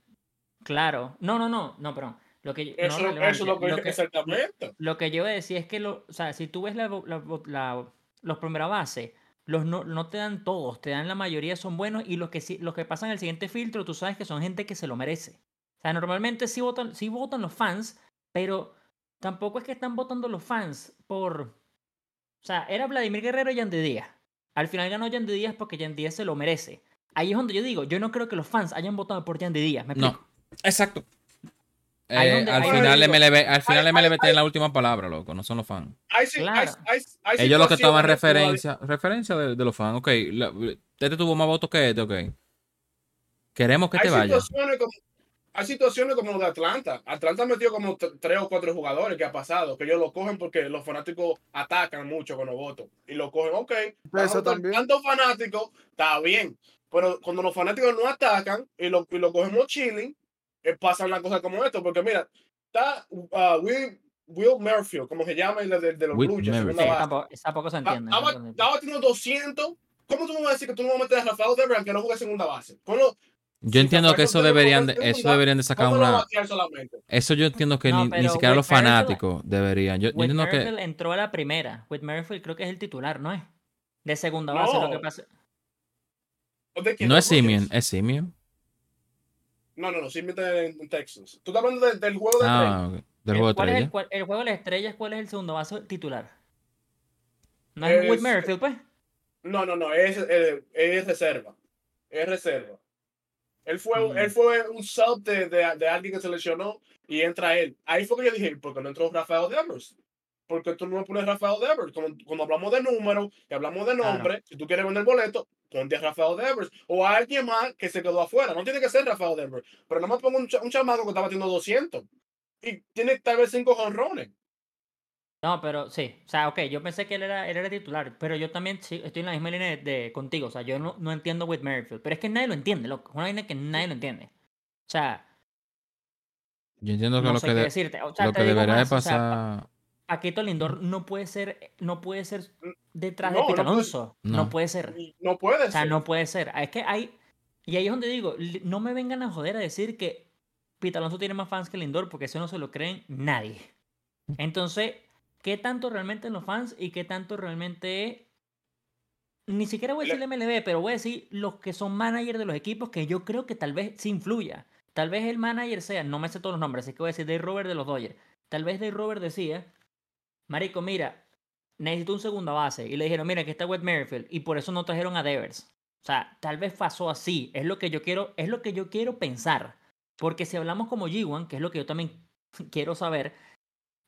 Claro. No, no, no, no, perdón. Lo que, no eso, eso relevancia, es lo que, lo que- exactamente. lo que yo iba a decir es que, lo, o sea, si tú ves la, la- la- los primera base, los no, no te dan todos, te dan la mayoría son buenos y los que, sí- los que pasan el siguiente filtro, tú sabes que son gente que se lo merece. O sea, normalmente sí votan, sí votan los fans, pero tampoco es que están votando los fans por... O sea, era Vladimir Guerrero y Yandy Díaz. Al final ganó Yandy Díaz porque Yandy Díaz se lo merece. Ahí es donde yo digo, yo no creo que los fans hayan votado por Yandy Díaz. ¿me No, exacto. Eh, donde- al final digo, MLB, al final hay- MLB hay- tiene la última palabra, loco, no son los fans. Claro. Ellos lo que todavía- referencia, referencia de, de los fans. Ok, la- este tuvo más votos que este, ok. Queremos que te vaya. situaciones como hay situaciones como lo de Atlanta. Atlanta metió como tres o cuatro jugadores que ha pasado, que ellos lo cogen porque los fanáticos atacan mucho con los votos. Y lo cogen, ok. Eso también. Tantos fanáticos, está bien. Pero cuando los fanáticos no atacan y lo, y lo cogemos chilling, eh, pasan las cosas como esto. Porque mira, está uh, Will, Will Merfield, como se llama el de, de los Will Blue Jays, Sí, base. tampoco, tampoco se entiende. Estaba, tampoco se entiende. estaba teniendo 200. ¿Cómo tú me vas a decir que tú no vas a meter a Rafael Devers que no juegue segunda base? ¿Cómo, Yo entiendo que eso deberían de, eso deberían de sacar ¿Cómo lo va a una. Eso yo entiendo que No, ni, ni siquiera los Merrifield- fanáticos deberían. Yo, entiendo que. Merrifield entró a la primera. Whit Merrifield creo que es el titular, ¿no es? De segunda No. base, lo que pasa. ¿De quién? No ¿De es Simeon, es Simeon. No, no, no, Simeon está en, Texas. Tú estás hablando de- del juego de Ah, ok. del El, juego de ¿cuál es el, estrella. cuál- el juego de las estrellas, ¿cuál es el segundo base titular? ¿No Es- es Whit Merrifield, pues? No, no, no, es, eh, es reserva. Es reserva. Él fue, Mm. él fue un sub de, de, de alguien que se lesionó y entra él. Ahí fue que yo dije, ¿por qué no entró Rafael Devers? Porque tú no pones Rafael Devers. Cuando, cuando hablamos de números y hablamos de Claro. nombre, si tú quieres vender boleto, ponte a Rafael Devers o a alguien más que se quedó afuera. No tiene que ser Rafael Devers, pero no me pongo un, un chamaco que está batiendo 200 y tiene tal vez 5 jonrones. No, pero sí. O sea, ok, yo pensé que él era, él era titular, pero yo también sí, estoy en la misma línea de, de- contigo. O sea, yo no, no entiendo Whit Merrifield. Pero es que nadie lo entiende, loco. Es una vaina que nadie lo entiende. O sea, Yo entiendo que no lo sé que, qué de- decirte. O sea, lo te que digo debería de más, o sea, Pa- pasar. Paquito Lindor no puede ser, no puede ser detrás No, de no Pete puede- Alonso. No. no. puede ser. No puede O sea, ser. no puede ser. Es que hay. Y ahí es donde digo, no me vengan a joder a decir que Pete Alonso tiene más fans que Lindor, porque eso no se lo creen nadie. Entonces, ¿qué tanto realmente en los fans y qué tanto realmente ni siquiera voy a decir MLB, pero voy a decir los que son managers de los equipos que yo creo que tal vez sí influya. Tal vez el manager sea, no me sé todos los nombres, así que voy a decir Dave Robert de los Dodgers. Tal vez Dave Robert decía, Marico, mira, necesito un segunda base. Y le dijeron, mira, que está Wet Merrifield. Y por eso no trajeron a Devers. O sea, tal vez pasó así. Es lo que yo quiero, es lo que yo quiero pensar. Porque si hablamos como G1, que es lo que yo también quiero saber,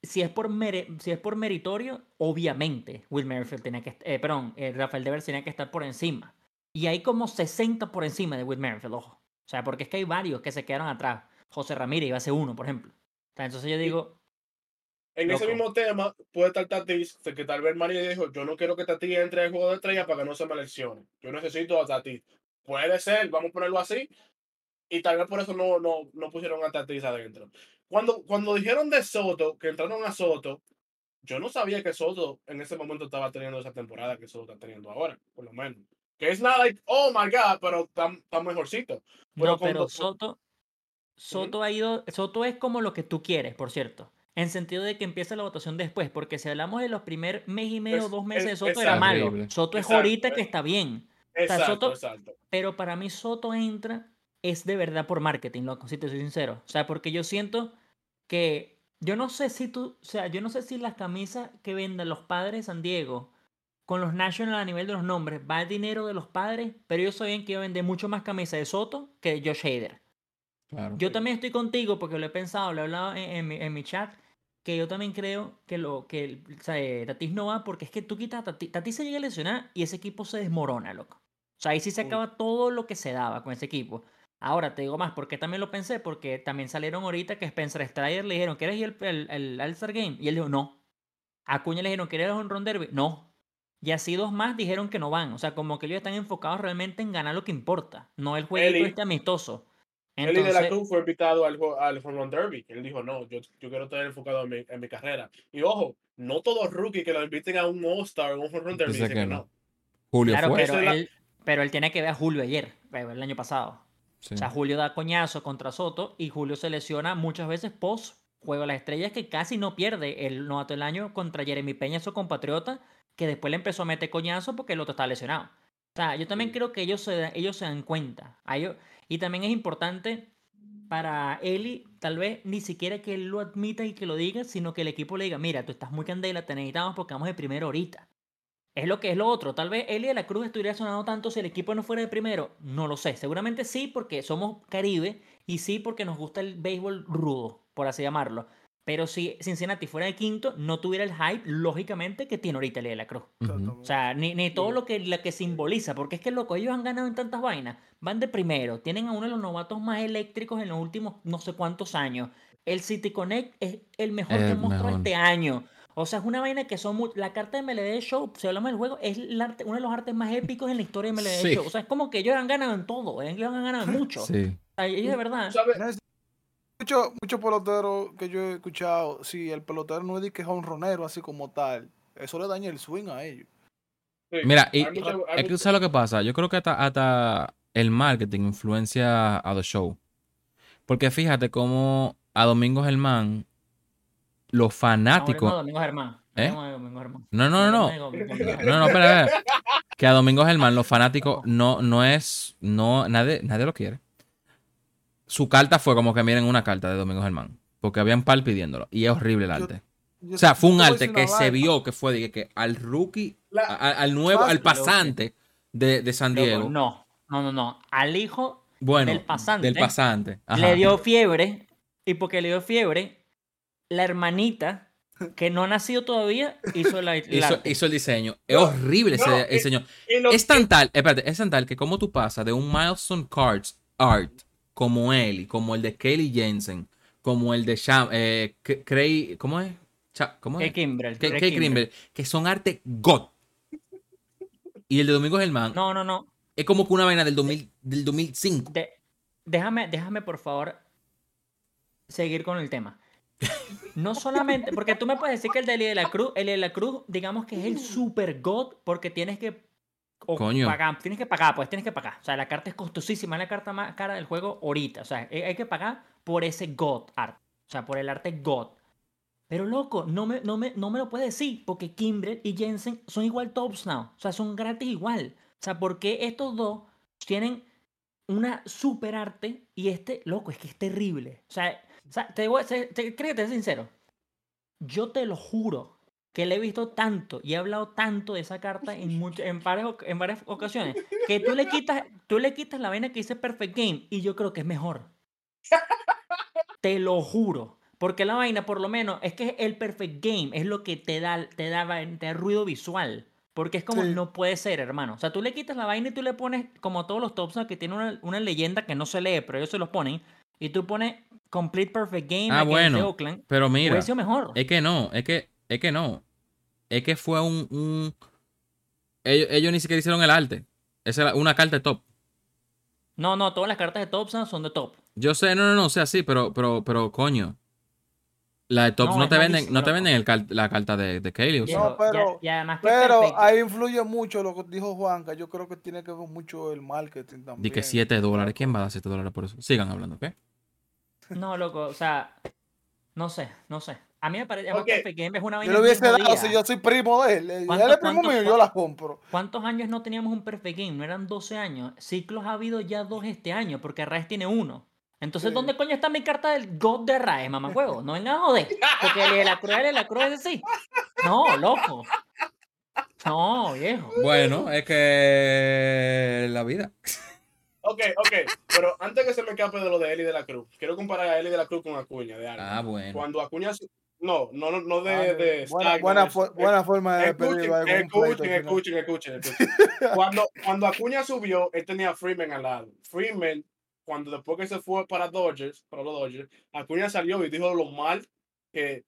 si es por, mere- si es por meritorio, obviamente Will Merrifield tenía que, eh, perdón, eh, Rafael Devers tenía que estar por encima. Y hay como 60 por encima de Will Merrifield, ojo. O sea, porque es que hay varios que se quedaron atrás. José Ramírez iba a ser uno, por ejemplo. O sea, entonces yo digo, En ese mismo tema puede estar Tatis, que tal vez María dijo, yo no quiero que Tatis entre al juego de estrella para que no se me lesione. Yo necesito a Tatis. Puede ser, vamos a ponerlo así. Y tal vez por eso no, no, no pusieron a Tatis adentro. Cuando, cuando dijeron de Soto, que entraron a Soto, yo no sabía que Soto en ese momento estaba teniendo esa temporada que Soto está teniendo ahora, por lo menos. Que es nada, like, oh my god, pero está, está mejorcito. Pero no, pero cuando- Soto, Soto ha ido, Soto es como lo que tú quieres, por cierto. En sentido de que empieza la votación después, porque si hablamos de los primer mes y medio o Es- dos meses de es- Soto era malo. Soto es Exacto, ahorita que eh. está bien. Exacto, Soto- exacto. Pero para mí Soto entra es de verdad por marketing, loco, si te soy sincero. O sea, porque yo siento que yo no sé si tú, o sea, yo no sé si las camisas que venden los padres de San Diego con los National a nivel de los nombres va el dinero de los padres, pero yo soy bien que a vender mucho más camisas de Soto que de Josh Hader. Claro. Yo también estoy contigo porque lo he pensado, lo he hablado en, en mi, en mi chat, que yo también creo que lo que o sea, eh, Tatis no va porque es que tú quitas a Tatis, Tatis se llega a lesionar y ese equipo se desmorona, loco. O sea, ahí sí se acaba todo lo que se daba con ese equipo. Ahora te digo más, porque también lo pensé, porque también salieron ahorita que Spencer Strider le dijeron, ¿quieres ir el, el, el All-Star Game? Y él dijo, no. A Cuña le dijeron, ¿quieres un Ron Derby? No. Y así dos más dijeron que no van. O sea, como que ellos están enfocados realmente en ganar lo que importa, no el jueguito este amistoso. Eli de la Entonces, Cruz fue invitado al, al Home Run Derby. Él dijo, no, yo, yo quiero estar enfocado en mi, en mi carrera. Y ojo, no todos rookies que lo inviten a un All-Star o un Home Run Derby Dice dicen que que no. no. Julio Claro, fue. pero él, pero él tiene que ver a Julio ayer, eh, el año pasado. Sí. O sea, Julio da coñazo contra Soto y Julio se lesiona muchas veces post juego de las estrellas que casi no pierde el novato del año contra Jeremy Peña, su compatriota, que después le empezó a meter coñazo porque el otro estaba lesionado. O sea, yo también creo que ellos se, ellos se dan cuenta. A ellos- y también es importante para Eli, tal vez ni siquiera que él lo admita y que lo diga, sino que el equipo le diga, mira, tú estás muy candela, te necesitamos porque vamos de primero ahorita. Es lo que es lo otro. Tal vez Eli de la Cruz estuviera sonando tanto si el equipo no fuera de primero. No lo sé. Seguramente sí, porque somos Caribe y sí, porque nos gusta el béisbol rudo, por así llamarlo. Pero si Cincinnati fuera de quinto, no tuviera el hype, lógicamente, que tiene ahorita Eli de la Cruz. O sea, ni, ni todo lo que, lo que simboliza, porque es que loco, ellos han ganado en tantas vainas. Van de primero, tienen a uno de los novatos más eléctricos en los últimos no sé cuántos años. El City Connect es el mejor que El mejor. este año. O sea, es una vaina que son mu- La carta de MLB Show, si hablamos del juego, es el arte- uno de los artes más épicos en la historia de Sí. Show. O sea, es como que ellos han ganado en todo, ¿eh? ellos han ganado en mucho. Sí. O sea, ellos de verdad. ¿Sabes? Muchos mucho peloteros que yo he escuchado, si el pelotero no es de que es honronero así como tal, eso le daña el swing a ellos. Sí, Mira, y es que tú sabes lo que pasa. Yo creo que hasta, hasta el marketing influencia a The Show. Porque fíjate cómo a Domingo Germán, los fanáticos. de Domingo Germán. ¿Eh? No, no, no, no. No, no, espera, espera. Que a Domingo Germán, los fanáticos, no, no es. No, nadie, nadie lo quiere. Su carta fue como que miren una carta de Domingo Germán. Porque habían par pidiéndolo. Y es horrible el arte. Yo- O sea, fue un arte que se vio que fue que al rookie, La- a- a- al nuevo, al pasante de, de San Loco, Diego. no, no, no, no. Al hijo Bueno, del pasante. Del pasante. Ajá. le dio fiebre y porque le dio fiebre, la hermanita que no ha nacido todavía hizo la, el Hizo, arte. hizo el diseño. Es No, horrible no, ese diseño. y Es tan tal, espérate, es tan tal que como tú pasas de un Milestone Cards Art como él, y como el de Kelly Jensen, como el de Sham, eh, K- Cray, ¿cómo es? ¿Cómo Kay es? Craig Kay Kimbrell. Kimbrell, que son arte God. Y el de Domingo Germán No, no, no. es como que una vaina del, 2000, del 2005. De, déjame, déjame por favor seguir con el tema. No solamente, porque tú me puedes decir que el de Eli de la Cruz, el de la Cruz, digamos que es el super god, porque tienes que o Coño. pagar, tienes que pagar, pues tienes que pagar. O sea, la carta es costosísima, es la carta más cara del juego ahorita. O sea, hay hay que pagar por ese god art. O sea, por el arte god. Pero loco, no me, no me, no me lo puedes decir, porque Kimbrel y Jensen son igual tops now. O sea, son gratis igual. O sea, ¿por qué estos dos tienen una super arte y este, loco, es que es terrible? O sea, o sea, te, a- te, te- créete sincero. Yo te lo juro que le he visto tanto y he hablado tanto de esa carta en, much- en, varias, en varias ocasiones que tú le, quitas, tú le quitas la vaina que dice Perfect Game y yo creo que es mejor. Te lo juro. Porque la vaina, por lo menos, es que el perfect game es lo que te da, te da, te da ruido visual. Porque es como, Sí. no puede ser, hermano. O sea, tú le quitas la vaina y tú le pones, como todos los tops, que tienen una, una leyenda que no se lee, pero ellos se los ponen. Y tú pones Complete Perfect Game Ah, bueno. Oakland. Pero mira, sido mejor. es que no, es que, es que no. Es que fue un, un- Ellos, ellos ni siquiera hicieron el arte. Esa era una carta de top. No, no, todas las cartas de Topsan son de top. Yo sé, no, no, no, o sea, sí, pero, pero, pero, coño. La de tops No, no, es te venden, no te venden el la carta de, de Kaylee, o sea. No, pero- y además que Pero Perfect- ahí influye mucho lo que dijo Juanca. Yo creo que tiene que ver mucho el marketing también. Di que 7 dólares. ¿Quién va a dar 7 dólares por eso? Sigan hablando, ¿ok? No, loco, o sea, no sé, no sé. A mí me parece, además Ok. Perfect Game es una Yo vaina le hubiese bien dado si yo soy primo de él. Él ¿Cuánto- es primo mío, yo la compro. ¿Cuántos años no teníamos un Perfect Game? No eran 12 años. Ciclos ha habido ya dos este año, porque Raes tiene uno. Entonces, Sí. ¿dónde coño está mi carta del God de Raes, mamacuevo? No vengan a joder. Porque el de la cruel de la cruel es así. No, loco. No, viejo. Bueno, es que la vida. Ok, ok. Pero antes que se me escape de lo de Eli de la Cruz, quiero comparar a Eli de la Cruz con Acuña de Arma. Ah, bueno. Cuando Acuña. No, no, no, no de. Ah, de buena, buena, buena forma de Escuchen, escuchen, final. escuchen, escuchen, escuchen. Cuando, cuando Acuña subió, él tenía a Freeman al lado. Freeman, cuando después que se fue para Dodgers, para los Dodgers, Acuña salió y dijo lo mal que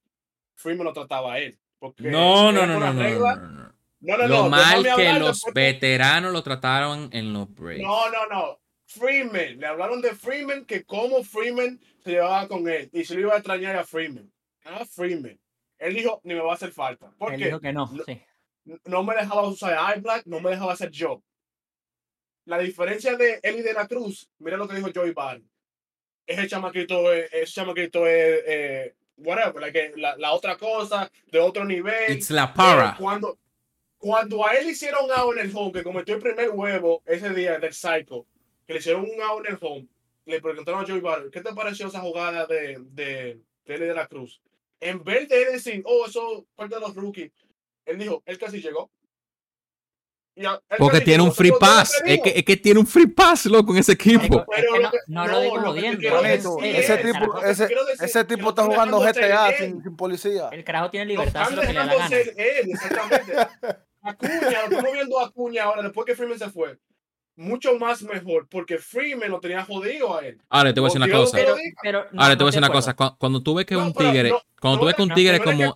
Freeman lo trataba a él. Porque No, no, no, no, la no, regla- no, no, no. No, no, Lo no, mal que los veteranos lo trataron en los Braves. No, no, no. Freeman. Le hablaron de Freeman, que cómo Freeman se llevaba con él. Y se lo iba a extrañar a Freeman. A Freeman. Él dijo, ni me va a hacer falta. Él Porque dijo que no, Lo- sí. no me dejaba usar iBlack, no me dejaba hacer yo. La diferencia de él y de la Cruz, mira lo que dijo Joey Barr. Ese chamaquito, es- ese chamaquito es, eh, whatever, like, la, la otra cosa, de otro nivel. It's la para. Cuando, cuando a él hicieron out en el home, que cometió el primer huevo ese día del Psycho, que le hicieron un out en el home, le preguntaron a Joey Barr, ¿qué te pareció esa jugada de, de, de de la Cruz? En vez de él decir, oh, eso es parte de los rookies, él dijo, él casi llegó. Y a- Porque casi tiene llegó, un free pass. Es que, es que tiene un free pass, loco, en ese equipo. Marico, es Pero que no, que- no no, lo digo ese tipo, ese, ese tipo está jugando GTA sin, sin policía. El carajo tiene libertad, lo que le da la gana. ser él, exactamente. Acuña, lo estamos viendo a Acuña ahora, después que Freeman se fue. Mucho más mejor, porque Freeman lo tenía jodido a él. Ahora te voy a decir una cosa. Pero, diga. pero no, Ahora te voy a decir una cosa. acuerdo. Cu- Cuando tú ves que No, un tigre, no- cuando tú ves que un tigre como,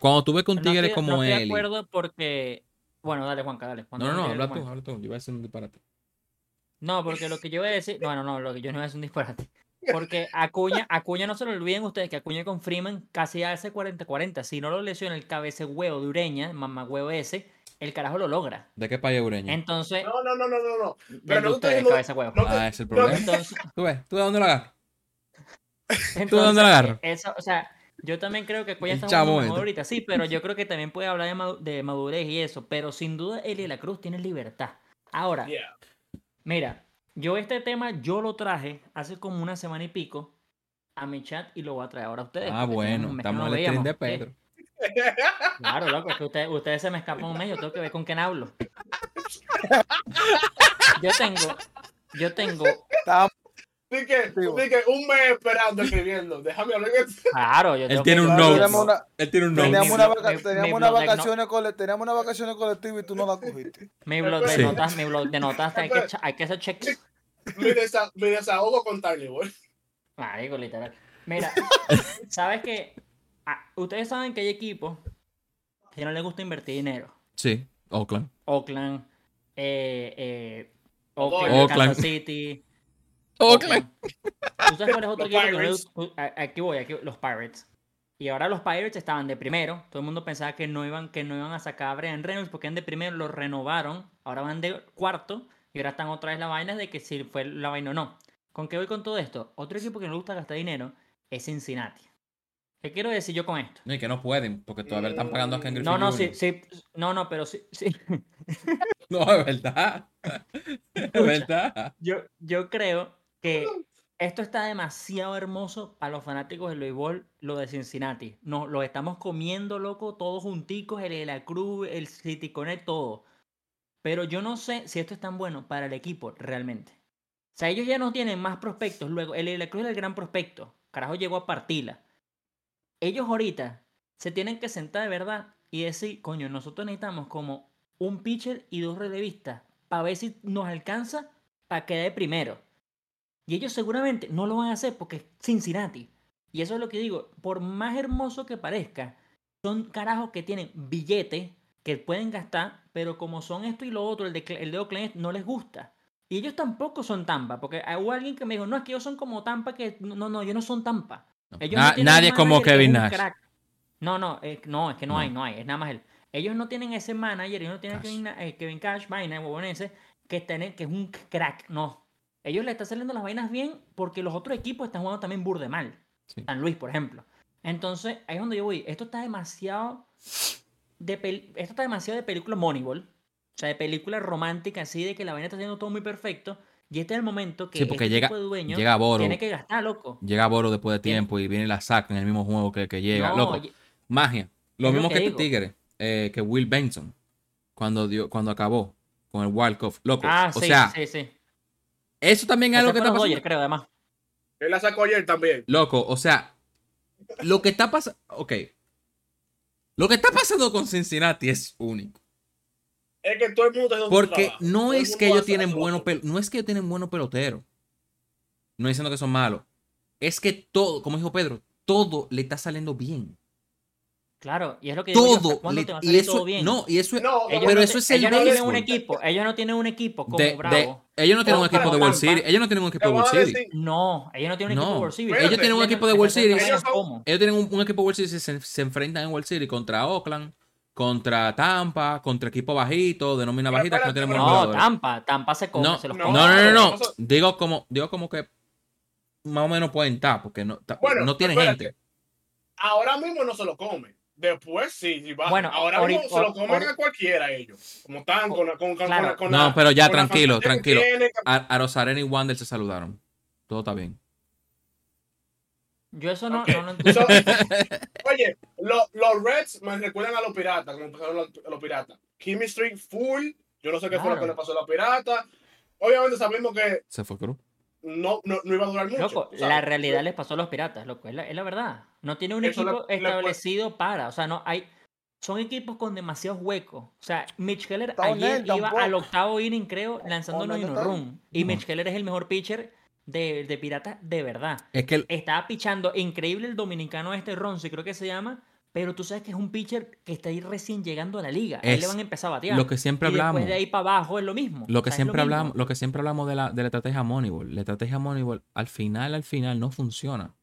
cuando tú ves que un tigre como no estoy de acuerdo porque... Bueno, dale, Juanca, dale. Cuando No, no, no, habla tú, él. habla tú. Yo voy a hacer un disparate. No, porque lo que yo voy a decir... Bueno, no, lo que yo no voy a decir un disparate. Porque Acuña, Acuña no se lo olviden ustedes que Acuña con Freeman casi hace 40-40. Si no lo lesiona el cabece huevo de Ureña, mamá huevo ese, el carajo lo logra. ¿De qué país Ureña? Entonces, No, no, no, no, no, no. Pero no ustedes, diciendo- cabeza huevo. no Ah, es el problema. Entonces, ¿Tú ves? ¿Tú de dónde lo agarras? entonces, ¿Tú de dónde la agarras? Eso, o sea, yo también creo que El está jugando mejor este. ahorita, sí, pero yo creo que también puede hablar de, madu- de madurez y eso. Pero sin duda, Eli de la Cruz tiene libertad. Ahora, Yeah. mira, yo este tema yo lo traje hace como una semana y pico a mi chat y lo voy a traer ahora a ustedes. Ah, bueno. Estamos no en el stream de Sí, Pedro. Claro, loco, es que ustedes, ustedes se me escapan un mes, yo tengo que ver con quién hablo. Yo tengo, yo tengo, así que un mes esperando, escribiendo. Déjame hablar. claro, yo Él tengo tiene que- un Claro, una- Él tiene un note. Teníamos una, blog- vaca- mi- teníamos mi una no- vacaciones cole- teníamos una vacaciones colectivas y tú no la cogiste. Mi blog de Sí. notas, mi blog de notas, hay que, hay que hacer checks. Mi, desa- mi desahogo con Boy. Marico, literal. Mira, ¿sabes qué? Ah, ustedes saben que hay equipos que no les gusta invertir dinero. Sí, Oakland. Oakland, eh, eh, Los Oakland, Dodgers. Kansas Oakland. City. Oakland. ¿Tú sabes cuál es otro Los equipo que no Aquí voy, aquí, los Pirates. Y ahora los Pirates estaban de primero. Todo el mundo pensaba que no iban, que no iban a sacar a Brian Reynolds porque eran de primero, lo renovaron. Ahora van de cuarto. Y ahora están otra vez la vaina de que si fue la vaina o no. ¿Con qué voy con todo esto? Otro equipo que no le gusta gastar dinero es Cincinnati. ¿Qué quiero decir yo con esto? No, y que no pueden, porque todavía están pagando a Ken Griffey No, no, Jr. sí, sí. No, no, pero sí, sí. No, es verdad. Es verdad. Yo, yo creo que esto está demasiado hermoso para los fanáticos del béisbol, lo de Cincinnati. No, lo estamos comiendo, loco, todos junticos, el de la Cruz, el City Connect, todo. Pero yo no sé si esto es tan bueno para el equipo realmente. O sea, ellos ya no tienen más prospectos. Luego, el de la Cruz era el gran prospecto. Carajo llegó a partirla. Ellos ahorita se tienen que sentar de verdad y decir, coño, nosotros necesitamos como un pitcher y dos relevistas para ver si nos alcanza para quedar primero. Y ellos seguramente no lo van a hacer porque es Cincinnati. Y eso es lo que digo, por más hermoso que parezca, son carajos que tienen billete que pueden gastar, pero como son esto y lo otro, el de, el de Oakland no les gusta. Y ellos tampoco son Tampa, porque hubo alguien que me dijo, no, es que ellos son como Tampa, que no, no, ellos no son Tampa. No, Ellos na- no nadie es como Kevin Nash. crack. No, no, es, no, es que no, No. hay, no hay, es nada más él. Ellos no tienen ese manager, ellos no tienen Cash. Kevin, eh, Kevin Cash, vaina, huevonense, que, tiene, que es un crack, no. Ellos le están saliendo las vainas bien porque los otros equipos están jugando también burde mal. Sí. San Luis, por ejemplo. Entonces, ahí es donde yo voy. Esto está demasiado de pel- esto está demasiado de película Moneyball. O sea, de película romántica, así de que la vaina está haciendo todo muy perfecto. Y este es el momento que Sí, porque este llega, tipo de dueño llega Boro. tiene que gastar, loco. Llega Boro después de Tiene- tiempo y viene y la saca en el mismo juego que, que llega. No, Loco, y- magia. Lo mismo que que, este. Tigre, eh, que Will Benson, cuando, dio, cuando acabó con el Wild Cup. Loco, Ah, o sí, sea, sí, sí. eso también es lo que está pasando. Dodgers, creo, además. Él la sacó ayer también. Loco, o sea, lo que está pasando. Ok. Lo que está pasando con Cincinnati es único. Es que todo el mundo está Porque no Todo es que ellos tienen buenos pel- no es que ellos tienen buenos peloteros. No diciendo que son malos. Es que todo, como dijo Pedro, todo le está saliendo bien. Claro, y es lo que digo yo, ¿hasta Todo. ¿Cuándo le- te va a y eso, todo bien? no, y eso es, No, Ellos pero no eso es el ellos no tienen un equipo, ellos no tienen un equipo como de- de- Bravo. ellos no tienen un equipo de World Series. Ellos no tienen un equipo de World Series. No, ellos no tienen un equipo de World Series. Ellos tienen un equipo de World Series. Ellos tienen un, un equipo de World Series y se, se enfrentan en World Series contra Oakland, contra Tampa, contra equipo bajito, de nómina bajita que no buenos No. Tampa, Tampa se come, No, se los no, come. no, no, Digo como, digo como que más o menos pueden estar, porque no, Bueno, no tiene gente. Ahora mismo no se lo come. Después sí, sí va. Bueno, ahora mismo se lo comen a cualquiera ellos. Como están con, con, con, Claro. con la- con No, la- pero ya con tranquilo, tranquilo. A, a Rosarena y Wander se saludaron. Todo está bien. Yo eso no, lo entiendo. So- oye, lo- los Reds me recuerdan a los piratas, como empezaron los, los piratas. Chemistry full. Yo no sé qué fue lo que le pasó a los piratas. Obviamente sabemos que Se fue Cruz. no, no, no iba a durar mucho. Loco, sabes. la realidad les pasó a los piratas, loco, es la, es la verdad. No tiene un Eso equipo establecido para, o sea, no hay son equipos con demasiados huecos. O sea, Mitch Keller Está ayer iba tampoco. al octavo inning, creo, lanzándonos en un está run. Y No. Mitch Keller es el mejor pitcher de, de Piratas de verdad. Es que el- Estaba pichando increíble el dominicano este Ronzi, creo que se llama. Pero tú sabes que es un pitcher que está ahí recién llegando a la liga. A él le Es van a empezar a batear. lo que siempre y hablamos. después de ahí para abajo es lo mismo. Lo O que sea, es siempre hablamos, lo que siempre hablamos de la, de la estrategia Moneyball. La estrategia Moneyball, al final, al final, no funciona.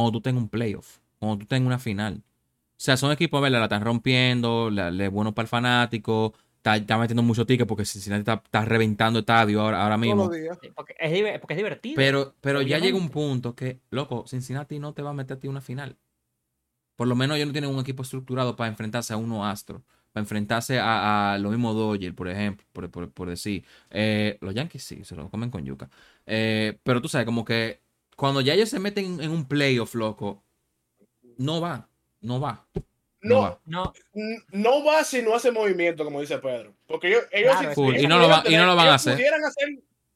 Cuando tú tengas un playoff, cuando tú tengas una final. O sea, son equipos, ¿verdad? La están rompiendo, la, le es bueno para el fanático, está, está metiendo mucho ticket porque Cincinnati está, está reventando estadio ahora, ahora Todos mismo. los días. Sí, Porque es, diver- porque es divertido. Pero, pero ya llega un punto que, loco, Cincinnati no te va a meter a ti una final. Por lo menos ellos no tienen un equipo estructurado para enfrentarse a uno astro. Para enfrentarse a, a lo mismo Dodgers, por ejemplo, por, por- por decir. Eh, los Yankees sí, se lo comen con yuca. Eh, pero tú sabes, como que cuando ya ellos se meten en un playoff, loco, no va. No va. No No, va. no, no va si no hace movimiento, como dice Pedro. Porque ellos, ellos Claro, si- y no lo va- pudieran y no lo van a hacer. pudieran hacer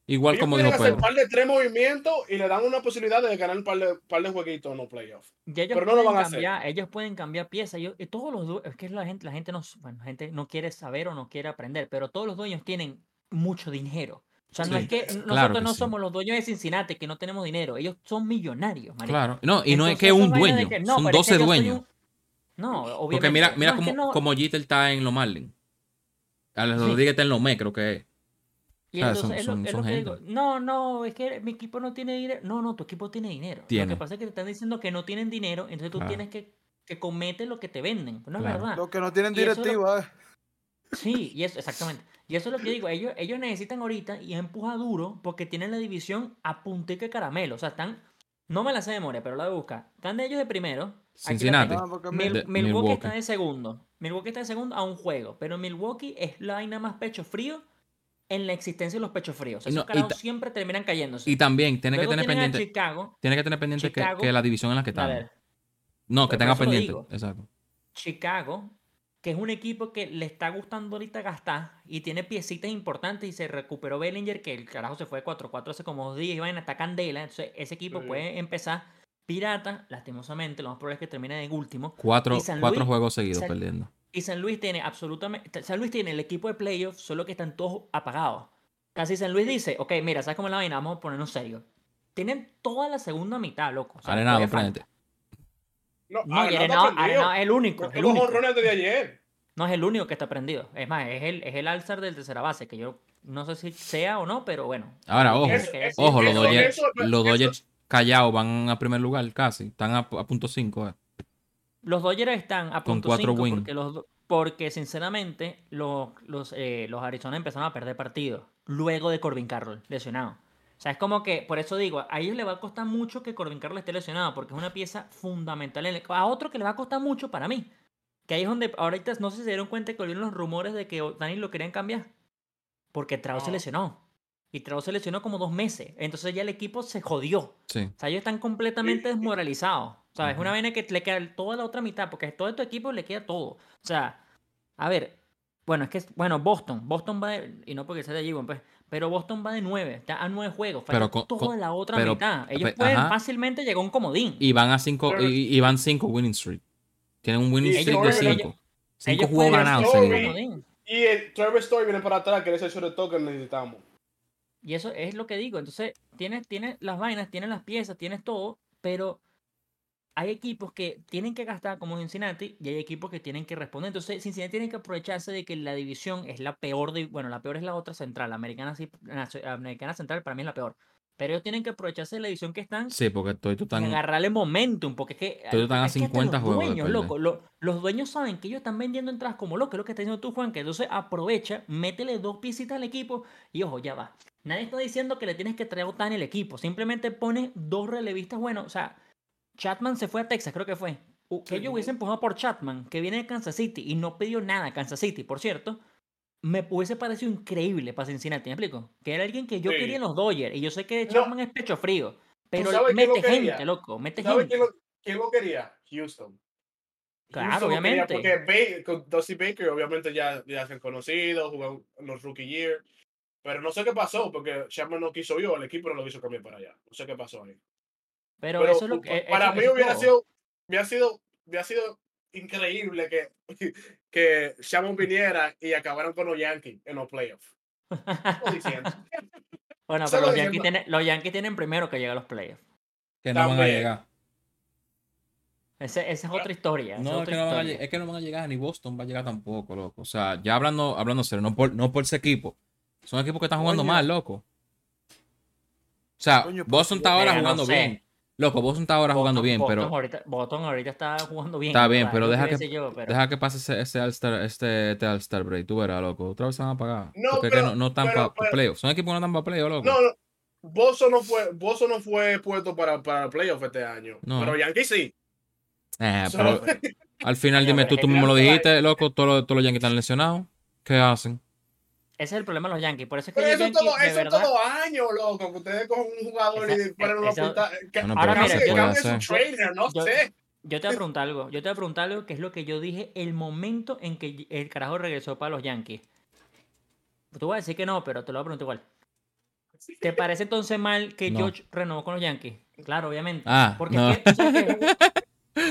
Igual ellos como dijo hacer Pedro. un par de tres movimientos y le dan una posibilidad de ganar un par de, par de jueguitos en los playoffs. ya ellos Pero no lo pueden van a hacer. cambiar, ellos pueden cambiar piezas. Yo, y todos los es que la gente, la gente no, s- bueno, la gente no quiere saber o no quiere aprender, pero todos los dueños tienen mucho dinero. O sea, no es que nosotros claro que no sí. somos los dueños de Cincinnati que no tenemos dinero. Ellos son millonarios, marico. Claro. No, y no es que un dueño, que, no, son pero es que 12 yo soy dueños. un- No, obviamente. Porque mira, mira No, es que como, no- como Jeter está en los Marlins. Alex Sí. Rodríguez está en los Mets, creo que es. Y entonces son- es lo, son- es son lo que gente. digo. No, no, es que mi equipo no tiene dinero. No, no, tu equipo tiene dinero. Lo que pasa es que te están diciendo que no tienen dinero, entonces tú Claro. tienes que, que cometer lo que te venden. No es Claro. verdad. Los que no tienen lo- directiva. Sí, y eso, exactamente. Y eso es lo que yo digo. Ellos, ellos necesitan ahorita y empuja duro porque tienen la división a puntica de caramelo. O sea, están. No me la sé de memoria, pero la voy a buscar. Están de ellos de primero. Cincinnati. Mil- De- Milwaukee, Milwaukee. está de segundo. Milwaukee está de segundo a un juego. Pero Milwaukee es la vaina más pecho frío en la existencia de los pechos fríos. O sea, Y no- esos siempre terminan cayéndose. Y también tiene que tener pendiente, Chicago. tiene que tener pendiente que, Chicago. que la división en la que A están. ver, No, que tenga pendiente. digo. Exacto. Chicago, que es un equipo que le está gustando ahorita gastar y tiene piecitas importantes y se recuperó Bellinger, que el carajo se fue de 4-4 hace como dos días y vaina, está candela. Entonces, ese equipo Sí. puede empezar pirata, lastimosamente, lo más probable es que termine en último. Cuatro, cuatro juegos seguidos San- perdiendo. Y San Luis tiene absolutamente. San Luis tiene el equipo de playoffs, solo que están todos apagados. Casi San Luis dice, ok, mira, ¿sabes cómo es la vaina? Vamos a ponernos serio. Tienen toda la segunda mitad, loco. O sea, Arenado frente. No, No, es el único. El único. de ayer. No es el único que está prendido. Es más, es el, es el alzar del tercera base, que yo no sé si sea o no, pero bueno. Ahora, ojo. Ojo, los Dodgers, los Dodgers callados van a primer lugar casi. Están a, a punto 5. Eh. Los Dodgers están a Con punto cuatro cinco win. porque, los, do- porque sinceramente los, los, eh, los Arizona empezaron a perder partidos luego de Corbin Carroll lesionado. O sea, es como que, por eso digo, a ellos les va a costar mucho que Corbin Carroll esté lesionado porque es una pieza fundamental. en el- a otro que le va a costar mucho para mí. Que ahí es donde ahorita no sé si se dieron cuenta que volvieron los rumores de que Dani lo querían cambiar. Porque Trout se No. lesionó. Y Trout se lesionó como dos meses. Entonces ya el equipo se jodió. Sí. O sea, ellos están completamente desmoralizados. O sea, es una vaina que le queda toda la otra mitad, porque todo este equipo le queda todo. O sea, a ver, bueno, es que, bueno, Boston, Boston va de, y no porque sea de allí, bueno, pues, pero Boston va de nueve, está a nueve juegos, falta Pero con- toda con- la otra pero- mitad. Ellos pueden ajá. fácilmente llegar a un comodín. Y van a 5 Pero- y, y van 5 winning streak. Tienen un winning streak ellos- de ellos- 5. 5 ellos juegos ganados. Y el Trevor Story viene para atrás, que es el short que necesitamos. Y eso es lo que digo. Entonces, tienes, tienes las vainas, tienes las piezas, tienes todo, pero hay equipos que tienen que gastar como Cincinnati y hay equipos que tienen que responder. Entonces, Cincinnati tiene que aprovecharse de que la división es la peor de, bueno, la peor es la otra central, la americana, americana central para mí es la peor. Pero ellos tienen que aprovecharse de la división que están Sí, porque tú y están. agarrarle momentum, porque es que, Todos están a es que hasta 50 los dueños, loco, lo- los dueños saben que ellos están vendiendo entradas como locos, es lo que está diciendo tú, Juan, que entonces aprovecha, métele dos piecitas al equipo y ojo, ya va. Nadie está diciendo que le tienes que traer a Otani el equipo, simplemente pone dos relevistas buenos, o sea, Chatman se fue a Texas, creo que fue. Que ellos Ujú. hubiesen empujado por Chatman, que viene de Kansas City y no pidió nada a Kansas City, por cierto, me hubiese parecido increíble para Cincinnati, ¿me explico? Que era alguien que yo Sí. quería en los Dodgers y yo sé que No. Chapman es pecho frío, pero mete quería? gente, loco, mete ¿Sabes gente. quién lo, quién lo quería? Houston. Claro, Houston lo quería obviamente. Porque Ba- con Dusty Baker, obviamente, ya, ya se han conocido, jugaron los rookie year. Pero no sé qué pasó, porque Chapman no quiso yo, el equipo no lo quiso cambiar para allá. No sé qué pasó ahí. Pero, Pero eso es lo que. e- para eso- mí hubiera sido, hubiera sido, hubiera sido increíble que, que Chapman viniera y acabaran con los Yankees en los playoffs. Bueno, pero los Yankees, tienen, los Yankees tienen primero que llegar a los playoffs. Que no van a llegar. Ese- esa es otra historia. No, es otra que no, van a, historia. lleg- es que no van a llegar, ni Boston va a llegar tampoco, loco. O sea, ya hablando, hablando serio, no por, no por ese equipo. Son equipos que están jugando mal, loco. O sea, Boston está ahora no jugando sé. bien. Loco, Boston está ahora jugando bien, Boston pero Ahorita, Boston ahorita está jugando bien. Está bien, pero deja que- decir yo, pero- deja que pase ese, ese All-Star, este, este All-Star break. Tú verás, loco. Otra vez se van a pagar. No, porque es que pero- no, no están para pero- playoffs. Son equipos que no están para playoffs, loco. No, no. Boston no fue, Boston no fue puesto para, para el playoff este año. No. Pero Yankees sí. Eh, So- pero al final, dime tú, tú mismo lo dijiste, loco. Todos los, todos los Yankees están lesionados. ¿Qué hacen? Ese es el problema de los Yankees. Por eso es que Pero los eso Yankees, todo, de eso verdad, todo año, loco. Que ustedes cogen un jugador Esa- y ponen un esa- hospital. Que- Bueno, Ahora pero mira, ¿qué se yo- su trainer, no Yo- sé. yo te voy a preguntar algo. Yo te voy a preguntar algo que es lo que yo dije el momento en que el carajo regresó para los Yankees. Tú vas a decir que no, pero te lo voy a preguntar igual. ¿Te parece entonces mal que No. George renovó con los Yankees? Claro, obviamente. Ah, porque no. es que, tú sabes que-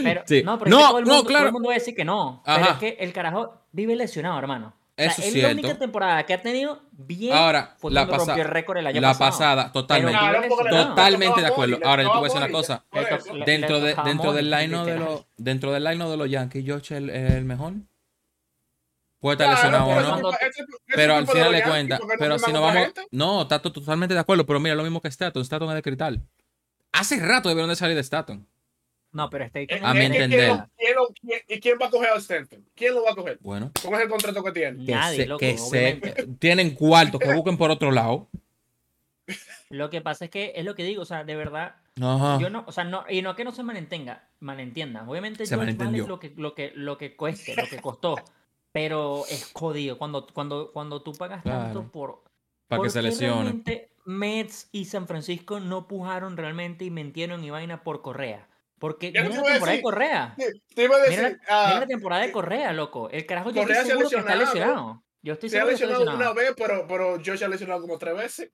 pero, Sí. no, pero es que todo el, no, mundo, todo el mundo va a decir que no. Pero es que el carajo vive lesionado, hermano. O sea, Eso es él la única cierto. temporada que ha tenido bien Ahora, fue la, cuando pasa- rompió el récord el año la pasado. pasada, totalmente. Claro, le- Totalmente le de acuerdo. Ahora, yo te voy a decir una le cosa. Le le- Dentro, de, dentro del line de los dentro del line de los Yankees, George es el, mejor. puede estar Claro, lesionado o pero no. cuando- ese- ese- ese Pero al final de Yankee, cuentas, porque no pero si no vamos. gente. No, está to- totalmente de acuerdo, pero mira, lo mismo que Staton. Staton es de cristal. Hace rato debieron de salir de Staton. No, pero está ahí con A mi entender. ¿quién lo- quién lo- quién- ¿Y quién va a coger a Stanton? ¿Quién lo va a coger? Bueno, ¿Cómo es el contrato que tiene? que, Nadie, se, loco, que se- tienen cuartos que busquen por otro lado. Lo que pasa es que es lo que digo, o sea, de verdad, Ajá. yo no, o sea, no, y no que no se malentenga, malentiendan. Obviamente Se George vale lo que, lo que, lo que cueste, lo que costó. Pero es jodido cuando, cuando, cuando tú pagas tanto por. Para que ¿por se lesione. realmente Mets y San Francisco no pujaron realmente y mentieron y vaina por Correa. Porque mira la temporada de Correa. Te iba a Mira, decir, la- ah, mira la temporada de Correa, loco. El carajo yo Correa estoy se ha seguro que está lesionado. Yo estoy se ha seguro que está lesionado una vez, pero, pero Josh ha lesionado como tres veces.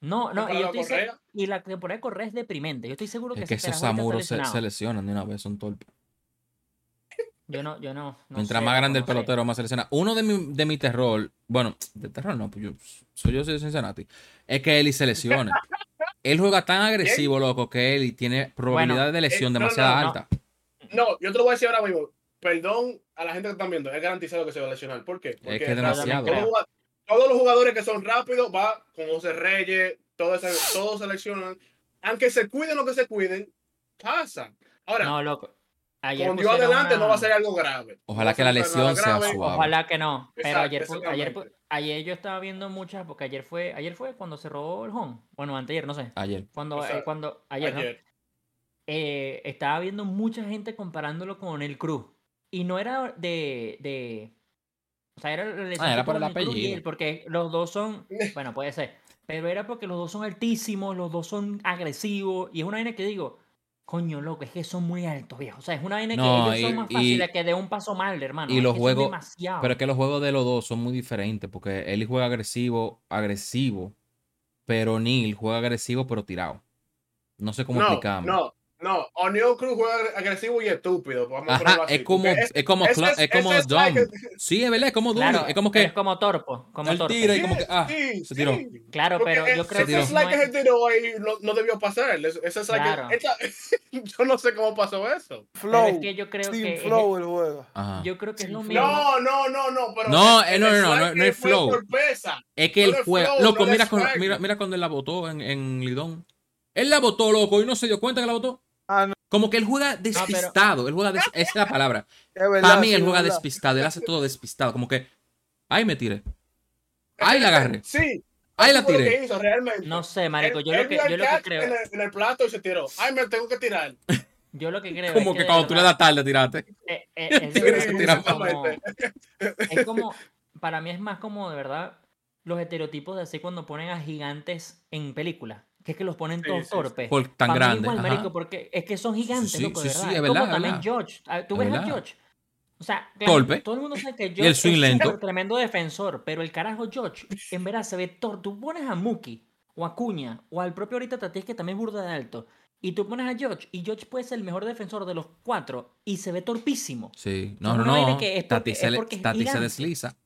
No, no, y, yo estoy se- y la temporada de Correa es deprimente. Yo estoy seguro que Es que esos samuros se, se lesionan de una vez, son torpes. Yo no, yo no. no Mientras sé, más grande el no sé. pelotero, más se lesiona. Uno de mi, de mi terror, bueno, de terror no, pues yo soy yo soy de Cincinnati, es que Eli se lesione. Él juega tan agresivo, loco, que Eli tiene probabilidad de lesión eh, no, demasiado no, no. alta. No, yo te lo voy a decir ahora mismo. Perdón a la gente que están viendo, es garantizado que se va a lesionar. ¿Por qué? Porque que es demasiado. todos, los jugad- todos los jugadores que son rápidos, va con José Reyes, todos, todos seleccionan. Aunque se cuiden lo que se cuiden, pasa. Ahora, No, loco. Ayer con Dios adelante una- no va a ser algo grave. Ojalá No que la lesión sea grave. suave. Ojalá que no. Pero Exacto, ayer, fue- ayer, ayer yo estaba viendo muchas, porque ayer fue, ayer fue cuando se robó el home. Bueno, anteayer, no sé. Ayer. Cuando, eh, cuando, ayer. Eh, estaba viendo mucha gente comparándolo con el Cruz. Y no era de, de o sea, era, Ah, era por el apellido. él, porque los dos son, bueno, puede ser, pero era porque los dos son altísimos, los dos son agresivos, y es una vaina que digo, coño, loco, es que son muy altos, viejo. O sea, es una vaina No, que ellos y- son más y- fáciles que de un paso mal, hermano. y es los que juegos- demasiado. Pero es que los juegos de los dos son muy diferentes, porque Eli juega agresivo, agresivo, pero Neil juega agresivo, pero tirado. No sé cómo No, no, no. O'Neal Cruz juega agresivo y estúpido. Vamos a Ajá, así, es como, porque es como, cla- es- es como es dumb. Sí, es verdad, es como Claro, Es como que es como torpo, como Él torpe. tira y como que, ah, sí, se tiró. sí. Claro, Porque pero yo creo que ese slide que es- se tiró ahí no, no debió pasar. Ese que- Claro. esa- yo no sé cómo pasó eso. pero Flow. es que yo creo sin que es- flow el juego. Ajá. yo creo que es lo mismo. No, no, no, no. Pero No, el- eh, no, el no, no, no, no es que flow. Es que juega. flow, loco, mira cuando él la botó en, en Lidón. Él la botó, loco, y no se dio cuenta que la botó. Ah, no, Como que él juega despistado. Él juega des- Esa es la palabra. verdad. Para mí, él es juega verdad. despistado. Él hace todo despistado. Como que. Ay, me tiré. Ay, la agarré. Sí. Ay, la tiré. que hizo realmente. No sé, marico, yo él lo que, yo lo que creo, En el, en el plato y se tiró. Ay, me tengo que tirar. yo lo que creo Como es que cuando tú le das tarde, tiraste. eh, eh, es, Sí, como- es como, para mí es más como de verdad los estereotipos de así cuando ponen a gigantes en películas, que es que los ponen todos sí, sí. torpes. Por tan Pa' mí grande. igual, ajá. marico, porque es que son gigantes, Sí, loco, sí, de sí, verdad. es verdad, como es también verdad. George. Ah, Tú Es ves a. George. O sea, claro, Torpe. todo el mundo sabe que el George swing es lento. súper tremendo defensor, pero el carajo George, en verdad, se ve torpe. Tú pones a Mookie, o a Cuña, o al propio ahorita Tatis, que también es burda de alto, y tú pones a George, y George puede ser el mejor defensor de los cuatro, y se ve torpísimo. Sí. No, no, vaina no. que es se, es desliza.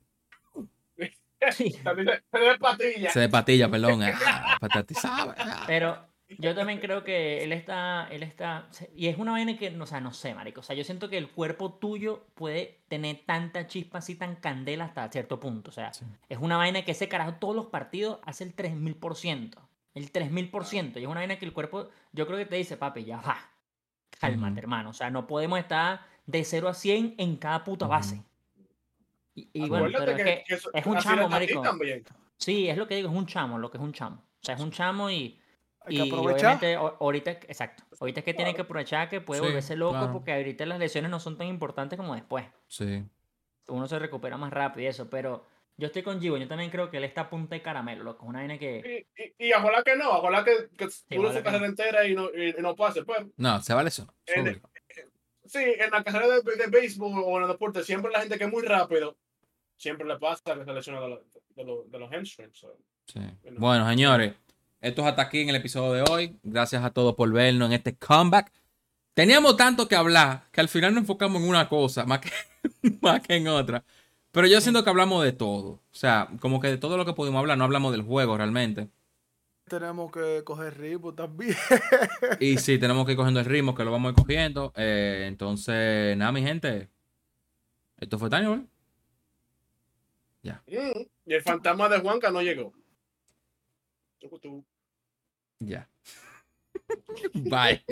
También Se se ve patilla. Se de patilla, perdón. Ah, pues. Ah. Pero yo también creo que él está, él está, y es una vaina que, o sea, no sé, marico, o sea, yo siento que el cuerpo tuyo puede tener tanta chispa así, tan candela hasta cierto punto, o sea, Sí. es una vaina que ese carajo todos los partidos hace el 3000%, el 3000%, y es una vaina que el cuerpo, yo creo que te dice, papi, ya va, cálmate, hermano, o sea, no podemos estar de 0 a 100 en cada puta base. Y, y bueno, es que, eso- es un chamo, marico. también. sí, es lo que digo, es un chamo, lo que es un chamo, o sea, es un chamo y... Hay que Y aprovechar. obviamente ahorita, exacto, ahorita es que tiene que aprovechar que puede Sí, volverse loco claro. porque ahorita las lesiones no son tan importantes como después. Sí. Uno se recupera más rápido y eso, pero yo estoy con Givo, yo también creo que él está a punta de caramelo, loco, es una vaina que... Y, y, y ojalá que no, ojalá que, que dure ojalá su carrera no. entera y no, y, y no pase. Pues No, se va a lesionar. En- Sobre. sí, en la carrera de, de béisbol o en el deporte, siempre la gente que es muy rápido, siempre le pasa que se lesiona de, los- de, los- de los hamstrings. so. Sí. Bueno, señores, esto es hasta aquí en el episodio de hoy. Gracias a todos por vernos en este comeback. Teníamos tanto que hablar que al final nos enfocamos en una cosa más que, más que en otra. Pero yo siento que hablamos de todo. O sea, como que de todo lo que pudimos hablar, no hablamos del juego realmente. Tenemos que coger ritmo también. Y sí, tenemos que ir cogiendo el ritmo, que lo vamos a ir cogiendo. Eh, entonces, nada, mi gente. Esto fue ¿verdad? Mm, Y el fantasma de Juanca no llegó. Ya. Bye.